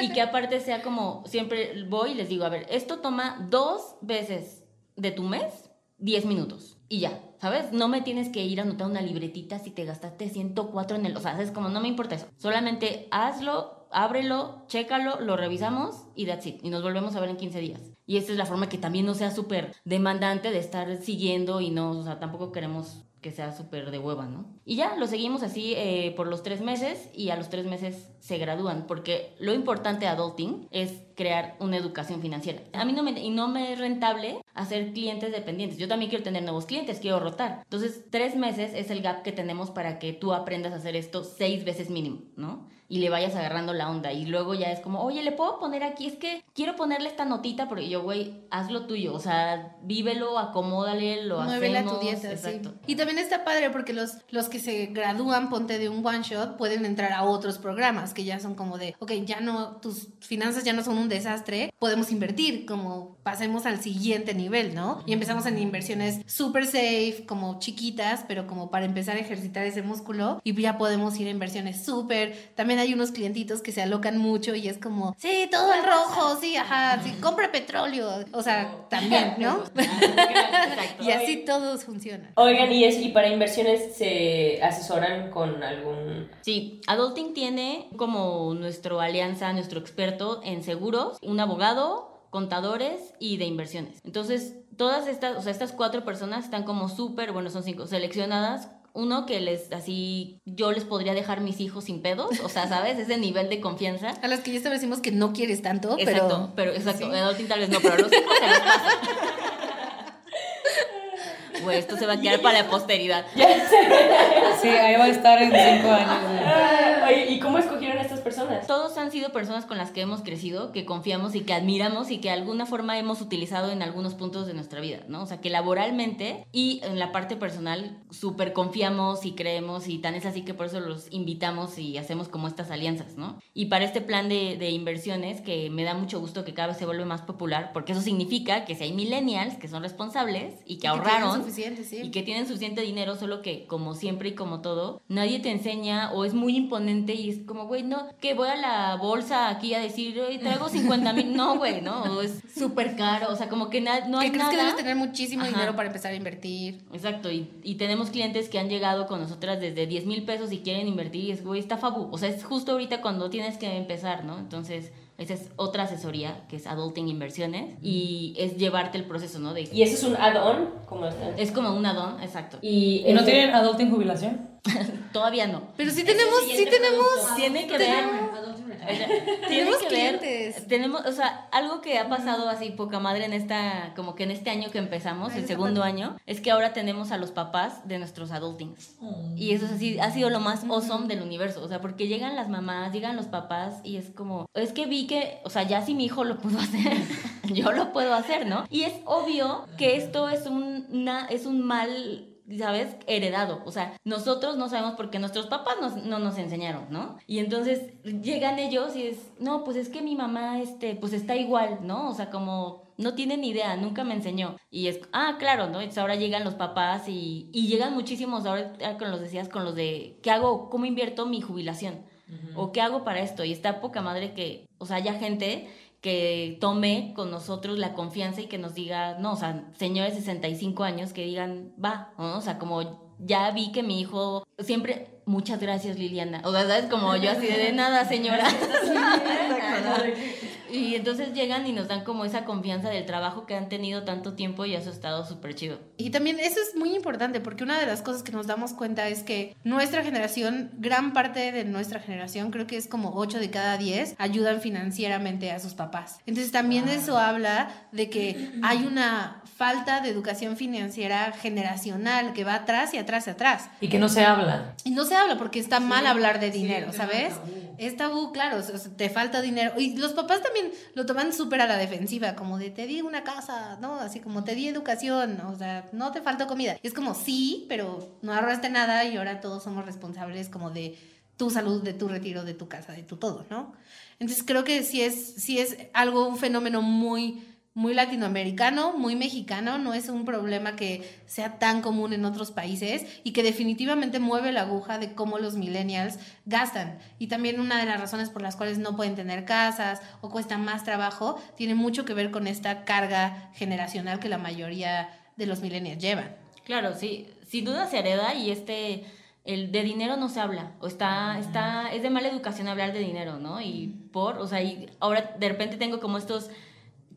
y que aparte sea como, siempre voy y les digo, a ver, esto toma dos veces de tu mes, 10 minutos. Y ya, ¿sabes? No me tienes que ir a anotar una libretita si te gastaste 104 en el... O sea, es como, no me importa eso. Solamente hazlo, ábrelo, chécalo, lo revisamos y that's it. Y nos volvemos a ver en 15 días. Y esta es la forma que también no sea súper demandante de estar siguiendo y no, o sea, tampoco queremos que sea súper de hueva, ¿no? Y ya, lo seguimos así eh, por los tres meses y a los tres meses se gradúan, porque lo importante de adulting es crear una educación financiera. A mí no me, y no me es rentable hacer clientes dependientes. Yo también quiero tener nuevos clientes, quiero rotar. Entonces, tres meses es el gap que tenemos para que tú aprendas a hacer esto seis veces mínimo, ¿no? Y le vayas agarrando la onda. Y luego ya es como, oye, ¿le puedo poner aquí? Es que quiero ponerle esta notita, porque yo, güey, haz lo tuyo. O sea, vívelo, acomódale, lo Muévele a hacemos. tu dieta, Exacto. sí. Y también está padre porque los, los que se gradúan, ponte de un one shot, pueden entrar a otros programas que ya son como de, ok, ya no, tus finanzas ya no son un desastre, podemos invertir, como pasemos al siguiente nivel, ¿no? Y empezamos en inversiones super safe, como chiquitas, pero como para empezar a ejercitar ese músculo y ya podemos ir a inversiones súper. También hay unos clientitos que se alocan mucho y es como, sí, todo el rojo, sí, ajá, sí, compra petróleo. O sea, también, ¿no? Exacto. y así todos funcionan. Oigan, y, es, y para inversiones se asesoran con algún... Sí, Adulting tiene como nuestro alianza, nuestro experto en seguros, un abogado, contadores y de inversiones. Entonces, todas estas, o sea, estas cuatro personas están como súper, bueno, son cinco, seleccionadas. Uno que les, así, yo les podría dejar mis hijos sin pedos, o sea, ¿sabes? Ese nivel de confianza. A las que ya establecimos que no quieres tanto, Exacto, pero... pero, exacto, sí. Adulting tal vez no, pero a los hijos se los pasa. Güey, esto se va a quedar para la posteridad. Sí, ahí va a estar en cinco años. Ah, Oye, ¿y cómo escogieron a estas personas? Todos han sido personas con las que hemos crecido, que confiamos y que admiramos y que de alguna forma hemos utilizado en algunos puntos de nuestra vida, ¿no? O sea, que laboralmente y en la parte personal súper confiamos y creemos y tan es así que por eso los invitamos y hacemos como estas alianzas, ¿no? Y para este plan de, de inversiones, que me da mucho gusto que cada vez se vuelve más popular, porque eso significa que si hay millennials que son responsables y que Y que tienen ahorraron suficiente, sí. y que tienen suficiente dinero, solo que como siempre y como todo, nadie te enseña o es muy imponente y es como, güey, no, que voy a la bolsa aquí a decir, "Oye, traigo 50 mil, no, güey, no, o es súper caro, o sea, como que na- no hay crees nada. que debes tener muchísimo Ajá. dinero para empezar a invertir. Exacto, y, y tenemos clientes que han llegado con nosotras desde 10 mil pesos y quieren invertir y es, güey, está fabu. O sea, es justo ahorita cuando tienes que empezar, ¿no? Entonces, esa es otra asesoría que es Adulting Inversiones y es llevarte el proceso, ¿no? De, Y ese es un add-on, es como un add-on, exacto. Y, ¿Y no este- tienen adulting jubilación? Todavía no. Pero sí tenemos, sí tenemos. Tiene que ver. Tenemos que ver. clientes. Tenemos, o sea, algo que ha pasado así poca madre en esta, como que en este año que empezamos, Ay, el segundo año, es que ahora tenemos a los papás de nuestros adultings. Y eso es así, ha sido lo más awesome del universo. O sea, porque llegan las mamás, llegan los papás y es como, es que vi que, o sea, ya si mi hijo lo pudo hacer, yo lo puedo hacer, ¿no? Y es obvio que esto es un, una, es un mal ¿sabes? Heredado. O sea, nosotros no sabemos porque nuestros papás nos- no nos enseñaron, ¿no? Y entonces llegan ellos y es, no, pues es que mi mamá, este, pues está igual, ¿no? O sea, como no tiene ni idea, nunca me enseñó. Y es, ah, claro, ¿no? Entonces ahora llegan los papás y, y llegan muchísimos, ahora con los decías, con los de, ¿qué hago? ¿Cómo invierto mi jubilación? o qué hago para esto. Y está poca madre que, o sea, haya gente que tome con nosotros la confianza y que nos diga, no, o sea, señores de 65 años que digan, va, ¿no? o sea, como ya vi que mi hijo siempre, muchas gracias Liliana, o sea, ¿sabes? Como yo así de nada, señora. Y entonces llegan y nos dan como esa confianza del trabajo que han tenido tanto tiempo y eso ha estado súper chido. Y también eso es muy importante porque una de las cosas que nos damos cuenta es que nuestra generación, gran parte de nuestra generación, creo que es como 8 de cada 10, ayudan financieramente a sus papás. Entonces también eso habla de que hay una falta de educación financiera generacional que va atrás y atrás y atrás. Y que no se habla. Y no se habla porque está mal hablar de dinero, ¿sabes? Es tabú, claro, o sea, te falta dinero. Y los papás también lo toman súper a la defensiva, como de te di una casa, ¿no? Así como te di educación, o sea, no te falta comida. Y es como sí, pero no ahorraste nada y ahora todos somos responsables como de tu salud, de tu retiro, de tu casa, de tu todo, ¿no? Entonces creo que sí es, sí es algo, un fenómeno muy muy latinoamericano, muy mexicano, no es un problema que sea tan común en otros países y que definitivamente mueve la aguja de cómo los millennials gastan. Y también una de las razones por las cuales no pueden tener casas o cuesta más trabajo tiene mucho que ver con esta carga generacional que la mayoría de los millennials llevan. Claro, sí, sin duda se hereda y este el de dinero no se habla, o está, está, es de mala educación hablar de dinero, ¿no? Y por, o sea, y ahora de repente tengo como estos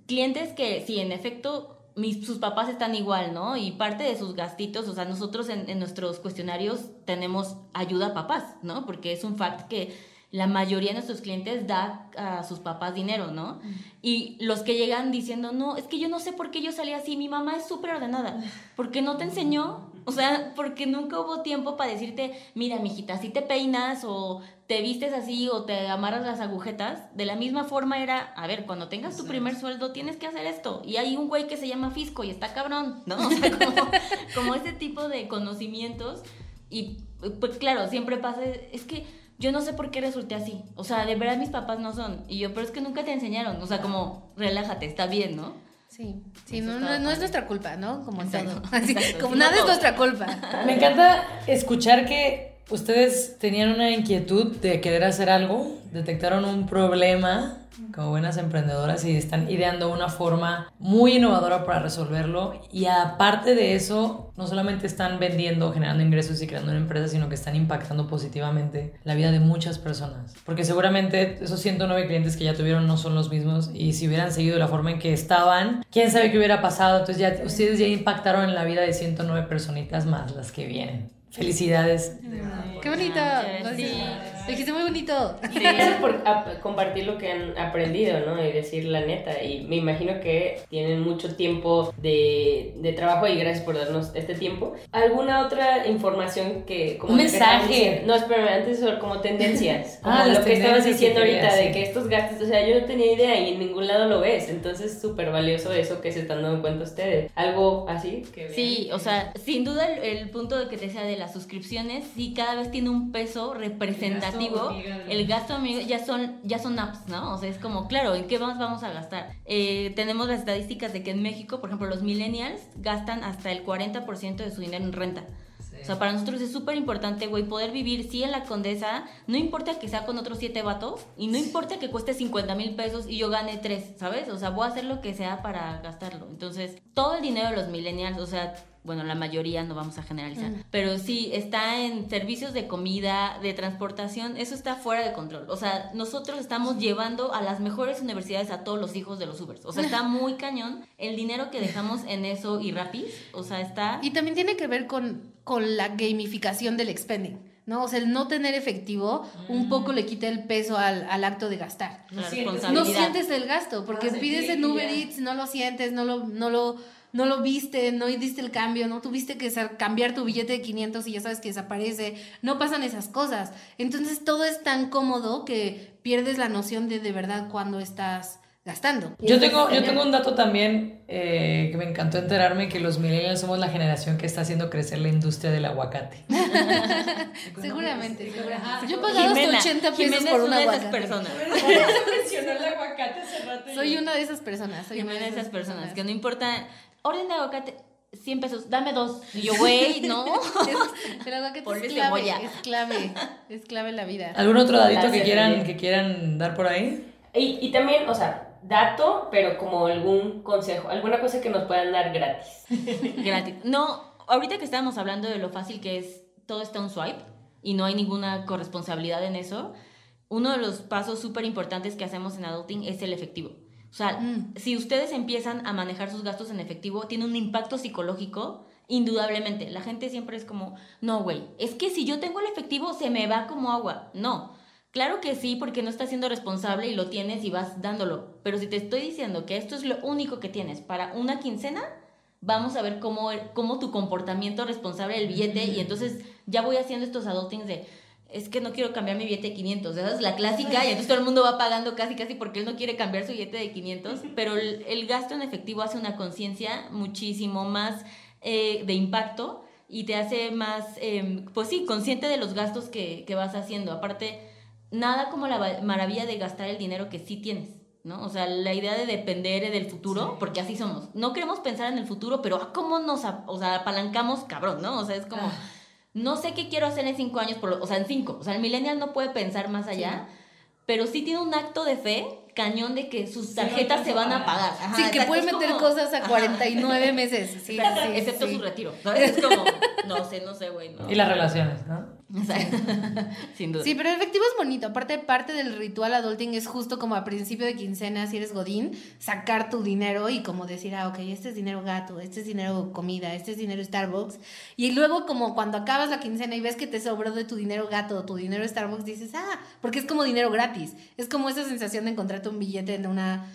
clientes que sí, en efecto, mis, sus papás están igual, ¿no? Y parte de sus gastitos, o sea, nosotros en, en nuestros cuestionarios tenemos ayuda a papás, ¿no? Porque es un fact que la mayoría de nuestros clientes da a sus papás dinero, ¿no? Y los que llegan diciendo, no, es que yo no sé por qué yo salí así, mi mamá es súper ordenada, porque no te enseñó, o sea, porque nunca hubo tiempo para decirte, mira, mijita, si te peinas o te vistes así o te amarras las agujetas, de la misma forma era, a ver, cuando tengas tu primer sueldo tienes que hacer esto. Y hay un güey que se llama Fisco y está cabrón, ¿no? O sea, como, como ese tipo de conocimientos. Y pues claro, siempre pasa, es que yo no sé por qué resulté así. O sea, de verdad mis papás no son. Y yo, pero es que nunca te enseñaron. O sea, como, relájate, está bien, ¿no? Sí, sí, no, no, no es nuestra culpa, ¿no? Como todo. Así, como nada es nuestra culpa. Me encanta escuchar que ustedes tenían una inquietud de querer hacer algo, detectaron un problema como buenas emprendedoras y están ideando una forma muy innovadora para resolverlo y aparte de eso no solamente están vendiendo, generando ingresos y creando una empresa, sino que están impactando positivamente la vida de muchas personas. Porque seguramente esos 109 clientes que ya tuvieron no son los mismos y si hubieran seguido la forma en que estaban, quién sabe qué hubiera pasado. Entonces ya ustedes ya impactaron en la vida de 109 personitas más las que vienen. Felicidades. Qué bonito. Sí. Lo dijiste muy bonito. Sí, gracias por compartir lo que han aprendido, ¿no? Y decir la neta. Y me imagino que tienen mucho tiempo de, de trabajo y gracias por darnos este tiempo. ¿Alguna otra información que... Como Un mensaje. No, espérame, antes sobre como tendencias. Como Ah, lo que estabas diciendo que ahorita de que estos gastos, o sea, yo no tenía idea y en ningún lado lo ves. Entonces, súper valioso eso que se están dando cuenta ustedes. ¿Algo así? Que? Sí, o sea, sin duda el, el punto de que te decía de las suscripciones, sí cada vez tiene un peso representativo. De- El gasto amigo ya son ya son apps, ¿no? O sea, es como, claro, ¿en qué más vamos a gastar? Eh, tenemos las estadísticas de que en México, por ejemplo, los millennials gastan hasta el 40% de su dinero en renta. O sea, para nosotros es súper importante, güey, poder vivir, sí, en la condesa, no importa que sea con otros siete vatos, y no importa que cueste 50 mil pesos y yo gane tres, ¿sabes? O sea, voy a hacer lo que sea para gastarlo. Entonces, todo el dinero de los millennials, o sea, bueno, la mayoría no vamos a generalizar, pero sí, está en servicios de comida, de transportación, eso está fuera de control. O sea, nosotros estamos llevando a las mejores universidades a todos los hijos de los Ubers. O sea, está muy cañón el dinero que dejamos en eso y Rapis, o sea, está... Y también tiene que ver con, con la gamificación del expending. ¿no? O sea, el no tener efectivo un poco le quita el peso al, al acto de gastar. No sientes el gasto, porque pides en Uber Eats, no lo sientes, no lo, no lo, no lo viste, no diste el cambio, no tuviste que cambiar tu billete de 500 y ya sabes que desaparece, no pasan esas cosas. Entonces todo es tan cómodo que pierdes la noción de de verdad cuándo estás gastando. Yo tengo, yo tengo un dato también eh, que me encantó enterarme que los millennials somos la generación que está haciendo crecer la industria del aguacate. Seguramente, seguramente. Yo he pagado hasta Jimena, 80 pesos Jimena por es un una de esas aguacate. personas. mencionó el aguacate hace rato. Soy una de esas personas. Soy Jimena es de esas personas que no importa. Orden de aguacate. 100 pesos, dame dos. Y yo, güey, no. Es- el aguacate Ponle es clave, cebolla. es clave, es clave en la vida. ¿Algún otro dadito que Gracias, quieran, Lili. que quieran dar por ahí? Y, y también, o sea, dato, pero como algún consejo, alguna cosa que nos puedan dar gratis. Gratis. No, ahorita que estábamos hablando de lo fácil que es, todo está un swipe y no hay ninguna corresponsabilidad en eso, uno de los pasos súper importantes que hacemos en Adulting es el efectivo. O sea, si ustedes empiezan a manejar sus gastos en efectivo, tiene un impacto psicológico, indudablemente. La gente siempre es como, no, güey, es que si yo tengo el efectivo se me va como agua. No. Claro que sí, porque no estás siendo responsable y lo tienes y vas dándolo. Pero si te estoy diciendo que esto es lo único que tienes para una quincena, vamos a ver cómo, cómo tu comportamiento responsable del billete y entonces ya voy haciendo estos adultings de es que no quiero cambiar mi billete de 500, esa es la clásica y entonces todo el mundo va pagando casi casi porque él no quiere cambiar su billete de 500, pero el, el gasto en efectivo hace una conciencia muchísimo más eh, de impacto y te hace más, eh, pues sí, consciente de los gastos que, que vas haciendo. Aparte, nada como la maravilla de gastar el dinero que sí tienes. ¿no? O sea, la idea de depender del futuro, porque así somos. No queremos pensar en el futuro, pero ah, ¿cómo nos o sea, apalancamos, cabrón, ¿no? O sea, es como, no sé qué quiero hacer en cinco años, por lo- o sea, en cinco. O sea, el millennial no puede pensar más allá, pero sí tiene un acto de fe cañón de que sus tarjetas se van a pagar. Ajá, Sí, que puede meter como- cosas a ajá. 49 meses. Sí, excepto sí. su retiro. ¿sabes? Es como, no sé, no sé, güey. No. Y las relaciones, ¿no? O sea, Sin duda. Sí, pero el efectivo es bonito. Aparte, parte del ritual adulting es justo como a principio de quincena, si eres godín, sacar tu dinero y como decir, ah, ok, este es dinero gato, este es dinero comida, este es dinero Starbucks. Y luego como cuando acabas la quincena y ves que te sobró de tu dinero gato o tu dinero Starbucks, dices, ah, porque es como dinero gratis. Es como esa sensación de encontrarte un billete en una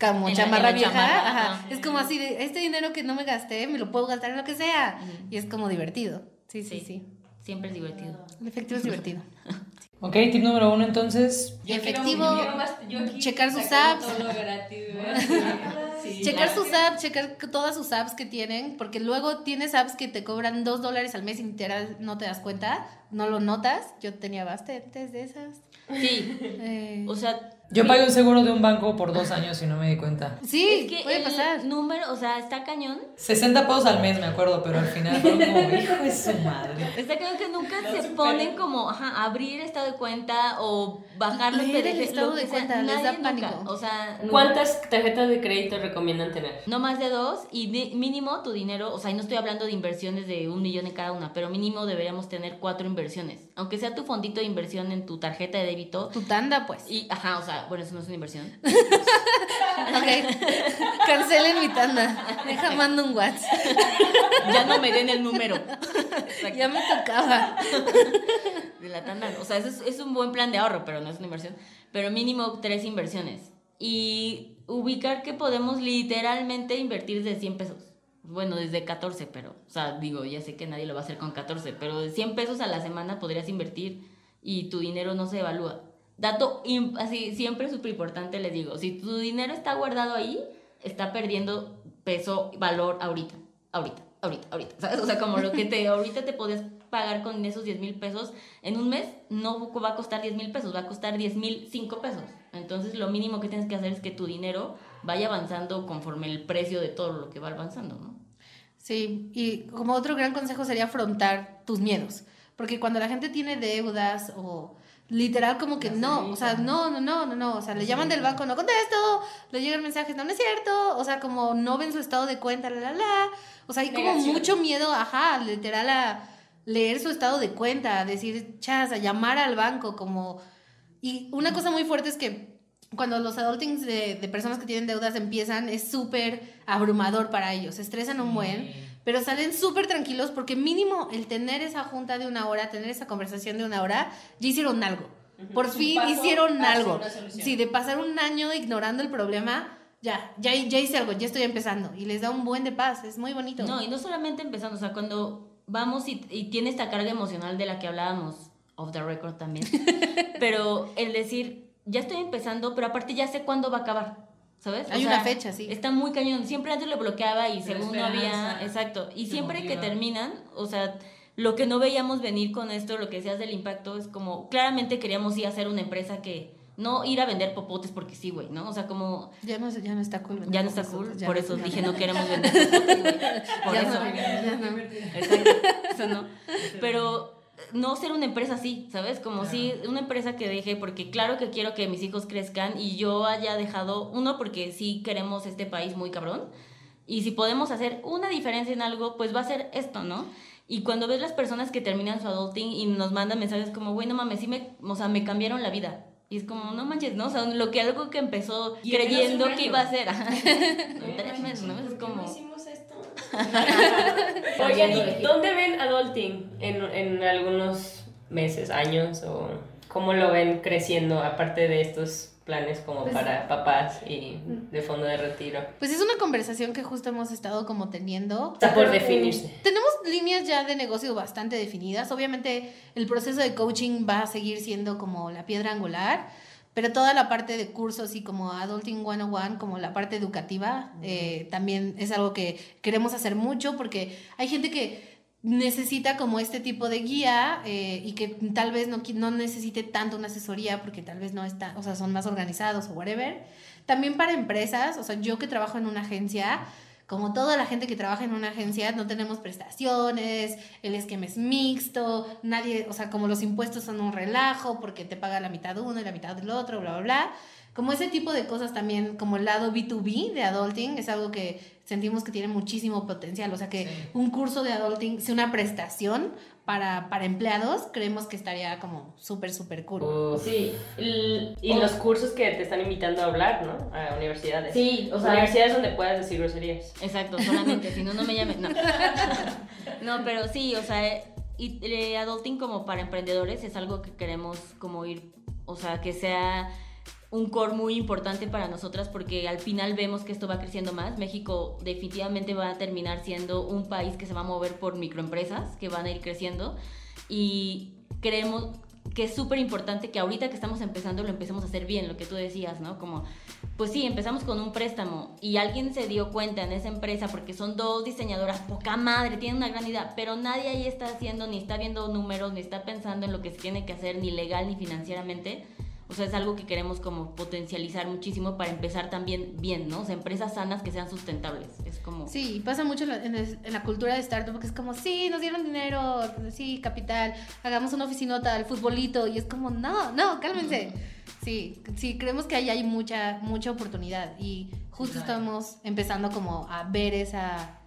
como En chamarra la vieja. chamarra, ajá. ajá. Es como así de, este dinero que no me gasté, me lo puedo gastar en lo que sea. Y es como divertido. Sí, sí, Sí. sí. Siempre es divertido. El efectivo es divertido. Ok, tip número uno entonces. Y efectivo, checar sus apps. checar sus apps, checar todas sus apps que tienen, porque luego tienes apps que te cobran dos dólares al mes y literal no te das cuenta, no lo notas. Yo tenía bastantes de esas. Sí. Eh, O sea, Yo pagué un seguro de un banco por dos años y no me di cuenta. sí, es que puede el pasar. número, o sea, está cañón. 60 pesos al mes, me acuerdo, pero al final fue como, hijo de su madre. Está cañón que nunca se ponen como, ajá, abrir estado de cuenta o bajarlo en Leer el estado de sea. cuenta, les Nadie da nunca. pánico. O sea, nunca. ¿Cuántas tarjetas de crédito recomiendan tener? No más de dos y de- mínimo tu dinero, o sea, y no estoy hablando de inversiones de un millón en cada una, pero mínimo deberíamos tener cuatro inversiones. Aunque sea tu fondito de inversión en tu tarjeta de débito. Tu tanda, pues. Y, ajá, o sea, bueno, eso no es una inversión. Ok. Cancelen mi tanda. Deja mando un WhatsApp. ya no me den el número. Ya me tocaba. de la tanda. O sea, eso es, es un buen plan de ahorro, pero no es una inversión. Pero mínimo tres inversiones. Y ubicar que podemos literalmente invertir desde 100 pesos. Bueno, desde 14, pero, o sea, digo, ya sé que nadie lo va a hacer con 14, pero de 100 pesos a la semana podrías invertir y tu dinero no se evalúa. Dato así, siempre súper importante, les digo, si tu dinero está guardado ahí, está perdiendo peso, valor ahorita, ahorita, ahorita, ahorita, ¿sabes? O sea, como lo que te ahorita te podías pagar con esos 10 mil pesos, en un mes no va a costar 10 mil pesos, va a costar 10 mil 5 pesos. Entonces lo mínimo que tienes que hacer es que tu dinero vaya avanzando conforme el precio de todo lo que va avanzando, ¿no? Sí, y como otro gran consejo sería afrontar tus miedos, porque cuando la gente tiene deudas o literal como que no, o sea, no, no, no, no, no, o sea, le llaman del banco, no contesto, le llegan mensajes, no, no es cierto, o sea, como no ven su estado de cuenta, la, la, la, o sea, hay como Negación. mucho miedo, ajá, literal a leer su estado de cuenta, a decir, chas, a llamar al banco, como... Y una cosa muy fuerte es que cuando los adultings de, de personas que tienen deudas empiezan, es súper abrumador para ellos, se estresan un buen, pero salen súper tranquilos porque mínimo el tener esa junta de una hora, tener esa conversación de una hora, ya hicieron algo. Por Es fin paso hicieron algo. Sí, de pasar un año ignorando el problema, ya, ya, ya hice algo, ya estoy empezando. Y les da un buen de paz, es muy bonito. No, y no solamente empezando, o sea, cuando vamos y, y tiene esta carga emocional de la que hablábamos, off the record también, pero el decir, ya estoy empezando, pero aparte ya sé cuándo va a acabar, ¿sabes? Hay una fecha, sí. Está muy cañón, siempre antes lo bloqueaba y según no había, exacto, y siempre que terminan, o sea, lo que no veíamos venir con esto, lo que decías del impacto, es como, claramente queríamos ir a hacer una empresa que No ir a vender popotes porque sí, güey, ¿no? O sea, como... Ya no, ya no está cool. Ya no está cool, ya por no- eso ya dije no. no queremos vender popotes. Por Ya eso. no, ya no. Exacto, eso no. Pero no ser una empresa así, ¿sabes? Como si una empresa que deje, porque claro que quiero que mis hijos crezcan y yo haya dejado, uno, porque sí queremos este país muy cabrón, y si podemos hacer una diferencia en algo, pues va a ser esto, ¿no? Y cuando ves las personas que terminan su adulting y nos mandan mensajes como, güey, no mames, sí me, o sea, me cambiaron la vida. Y es como, no manches, ¿no? O sea, lo que algo que empezó creyendo que iba a ser. En tres meses, ¿no? Es ¿por qué como... Oigan, ¿y dónde ven adulting en, en algunos meses, años? ¿O cómo lo ven creciendo aparte de estos planes como Pues- para papás y de fondo de retiro? Pues es una conversación que justo hemos estado como teniendo. Está por definirse. Tenemos líneas ya de negocio bastante definidas. Obviamente el proceso de coaching va a seguir siendo como la piedra angular, pero toda la parte de cursos y como Adulting 101, como la parte educativa, eh, también es algo que queremos hacer mucho porque hay gente que necesita como este tipo de guía eh, y que tal vez no, no necesite tanto una asesoría porque tal vez no está, o sea, son más organizados o whatever. También para empresas, o sea, yo que trabajo en una agencia, como toda la gente que trabaja en una agencia, no tenemos prestaciones, el esquema es mixto, nadie, o sea, como los impuestos son un relajo porque te paga la mitad de uno y la mitad del otro, bla, bla, bla. Como ese tipo de cosas también, como el lado B2B de adulting, es algo que sentimos que tiene muchísimo potencial. O sea, que un curso de adulting sea una prestación para, para empleados, creemos que estaría como súper, súper cool. Sí, y, y los cursos que te están invitando a hablar, ¿no? A universidades. Sí, o sea- Universidades donde puedas decir groserías. Exacto, solamente, si no, no me llamen. No. no, pero sí, o sea, y, eh, adulting como para emprendedores es algo que queremos como ir, o sea, que sea un core muy importante para nosotras porque al final vemos que esto va creciendo más. México definitivamente va a terminar siendo un país que se va a mover por microempresas que van a ir creciendo y creemos que es súper importante que ahorita que estamos empezando lo empecemos a hacer bien, lo que tú decías, ¿no? Como, pues sí, empezamos con un préstamo y alguien se dio cuenta en esa empresa porque son dos diseñadoras, poca madre, tienen una gran idea, pero nadie ahí está haciendo, ni está viendo números, ni está pensando en lo que se tiene que hacer, ni legal, ni financieramente. O sea, es algo que queremos como potencializar muchísimo para empezar también bien, ¿no? O sea, empresas sanas que sean sustentables. Es como... Sí, pasa mucho en la, el- cultura de startup que es como, sí, nos dieron dinero, sí, capital, hagamos una oficinota al futbolito y es como, no, no, cálmense. Sí, sí, creemos que ahí hay mucha, mucha oportunidad y justo estamos empezando como a ver esa,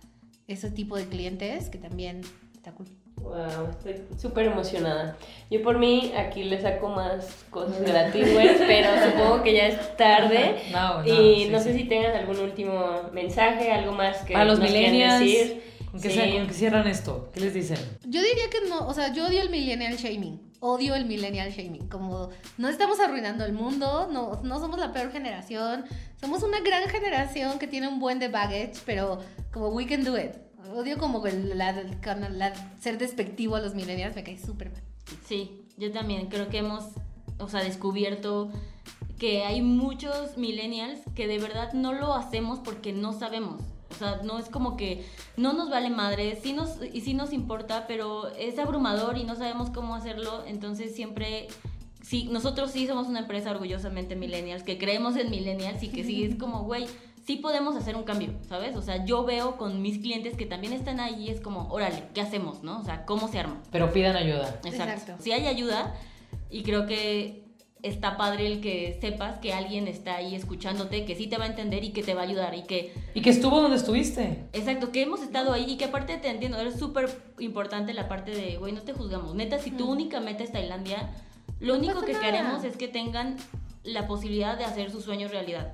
ese tipo de clientes que también está cool. Wow, estoy súper emocionada. Yo por mí aquí le saco más cosas gratis, güey, pero supongo que ya es tarde. No, no, y sí, no sí. sé si tengas algún último mensaje, algo más que Para los nos millennials, decir. ¿con qué, Sí. se- con qué cierran esto? ¿Qué les dicen? Yo diría que no, o sea, yo odio el millennial shaming. Odio el millennial shaming. Como no estamos arruinando el mundo, no, no somos la peor generación. Somos una gran generación que tiene un buen de baggage, pero como we can do it. Odio como el- la, la- ser despectivo a los millennials, me cae súper mal. Sí, yo también creo que hemos, o sea, descubierto que hay muchos millennials que de verdad no lo hacemos porque no sabemos. O sea, no es como que no nos vale madre, sí nos, y sí nos importa, pero es abrumador y no sabemos cómo hacerlo. Entonces siempre, sí, nosotros sí somos una empresa orgullosamente millennials, que creemos en millennials y que sí es como, güey, sí podemos hacer un cambio, ¿sabes? O sea, yo veo con mis clientes que también están ahí es como, órale, ¿qué hacemos, no? O sea, ¿cómo se arma? Pero pidan ayuda. Exacto. Exacto. Si hay ayuda, y creo que está padre el que sepas que alguien está ahí escuchándote, que sí te va a entender y que te va a ayudar y que, Y que estuvo donde estuviste. exacto, que hemos estado ahí y que aparte te entiendo, es súper importante la parte de, güey, no te juzgamos. Neta, si tu única meta es Tailandia, lo único que nada. queremos es que tengan la posibilidad de hacer sus sueños realidad.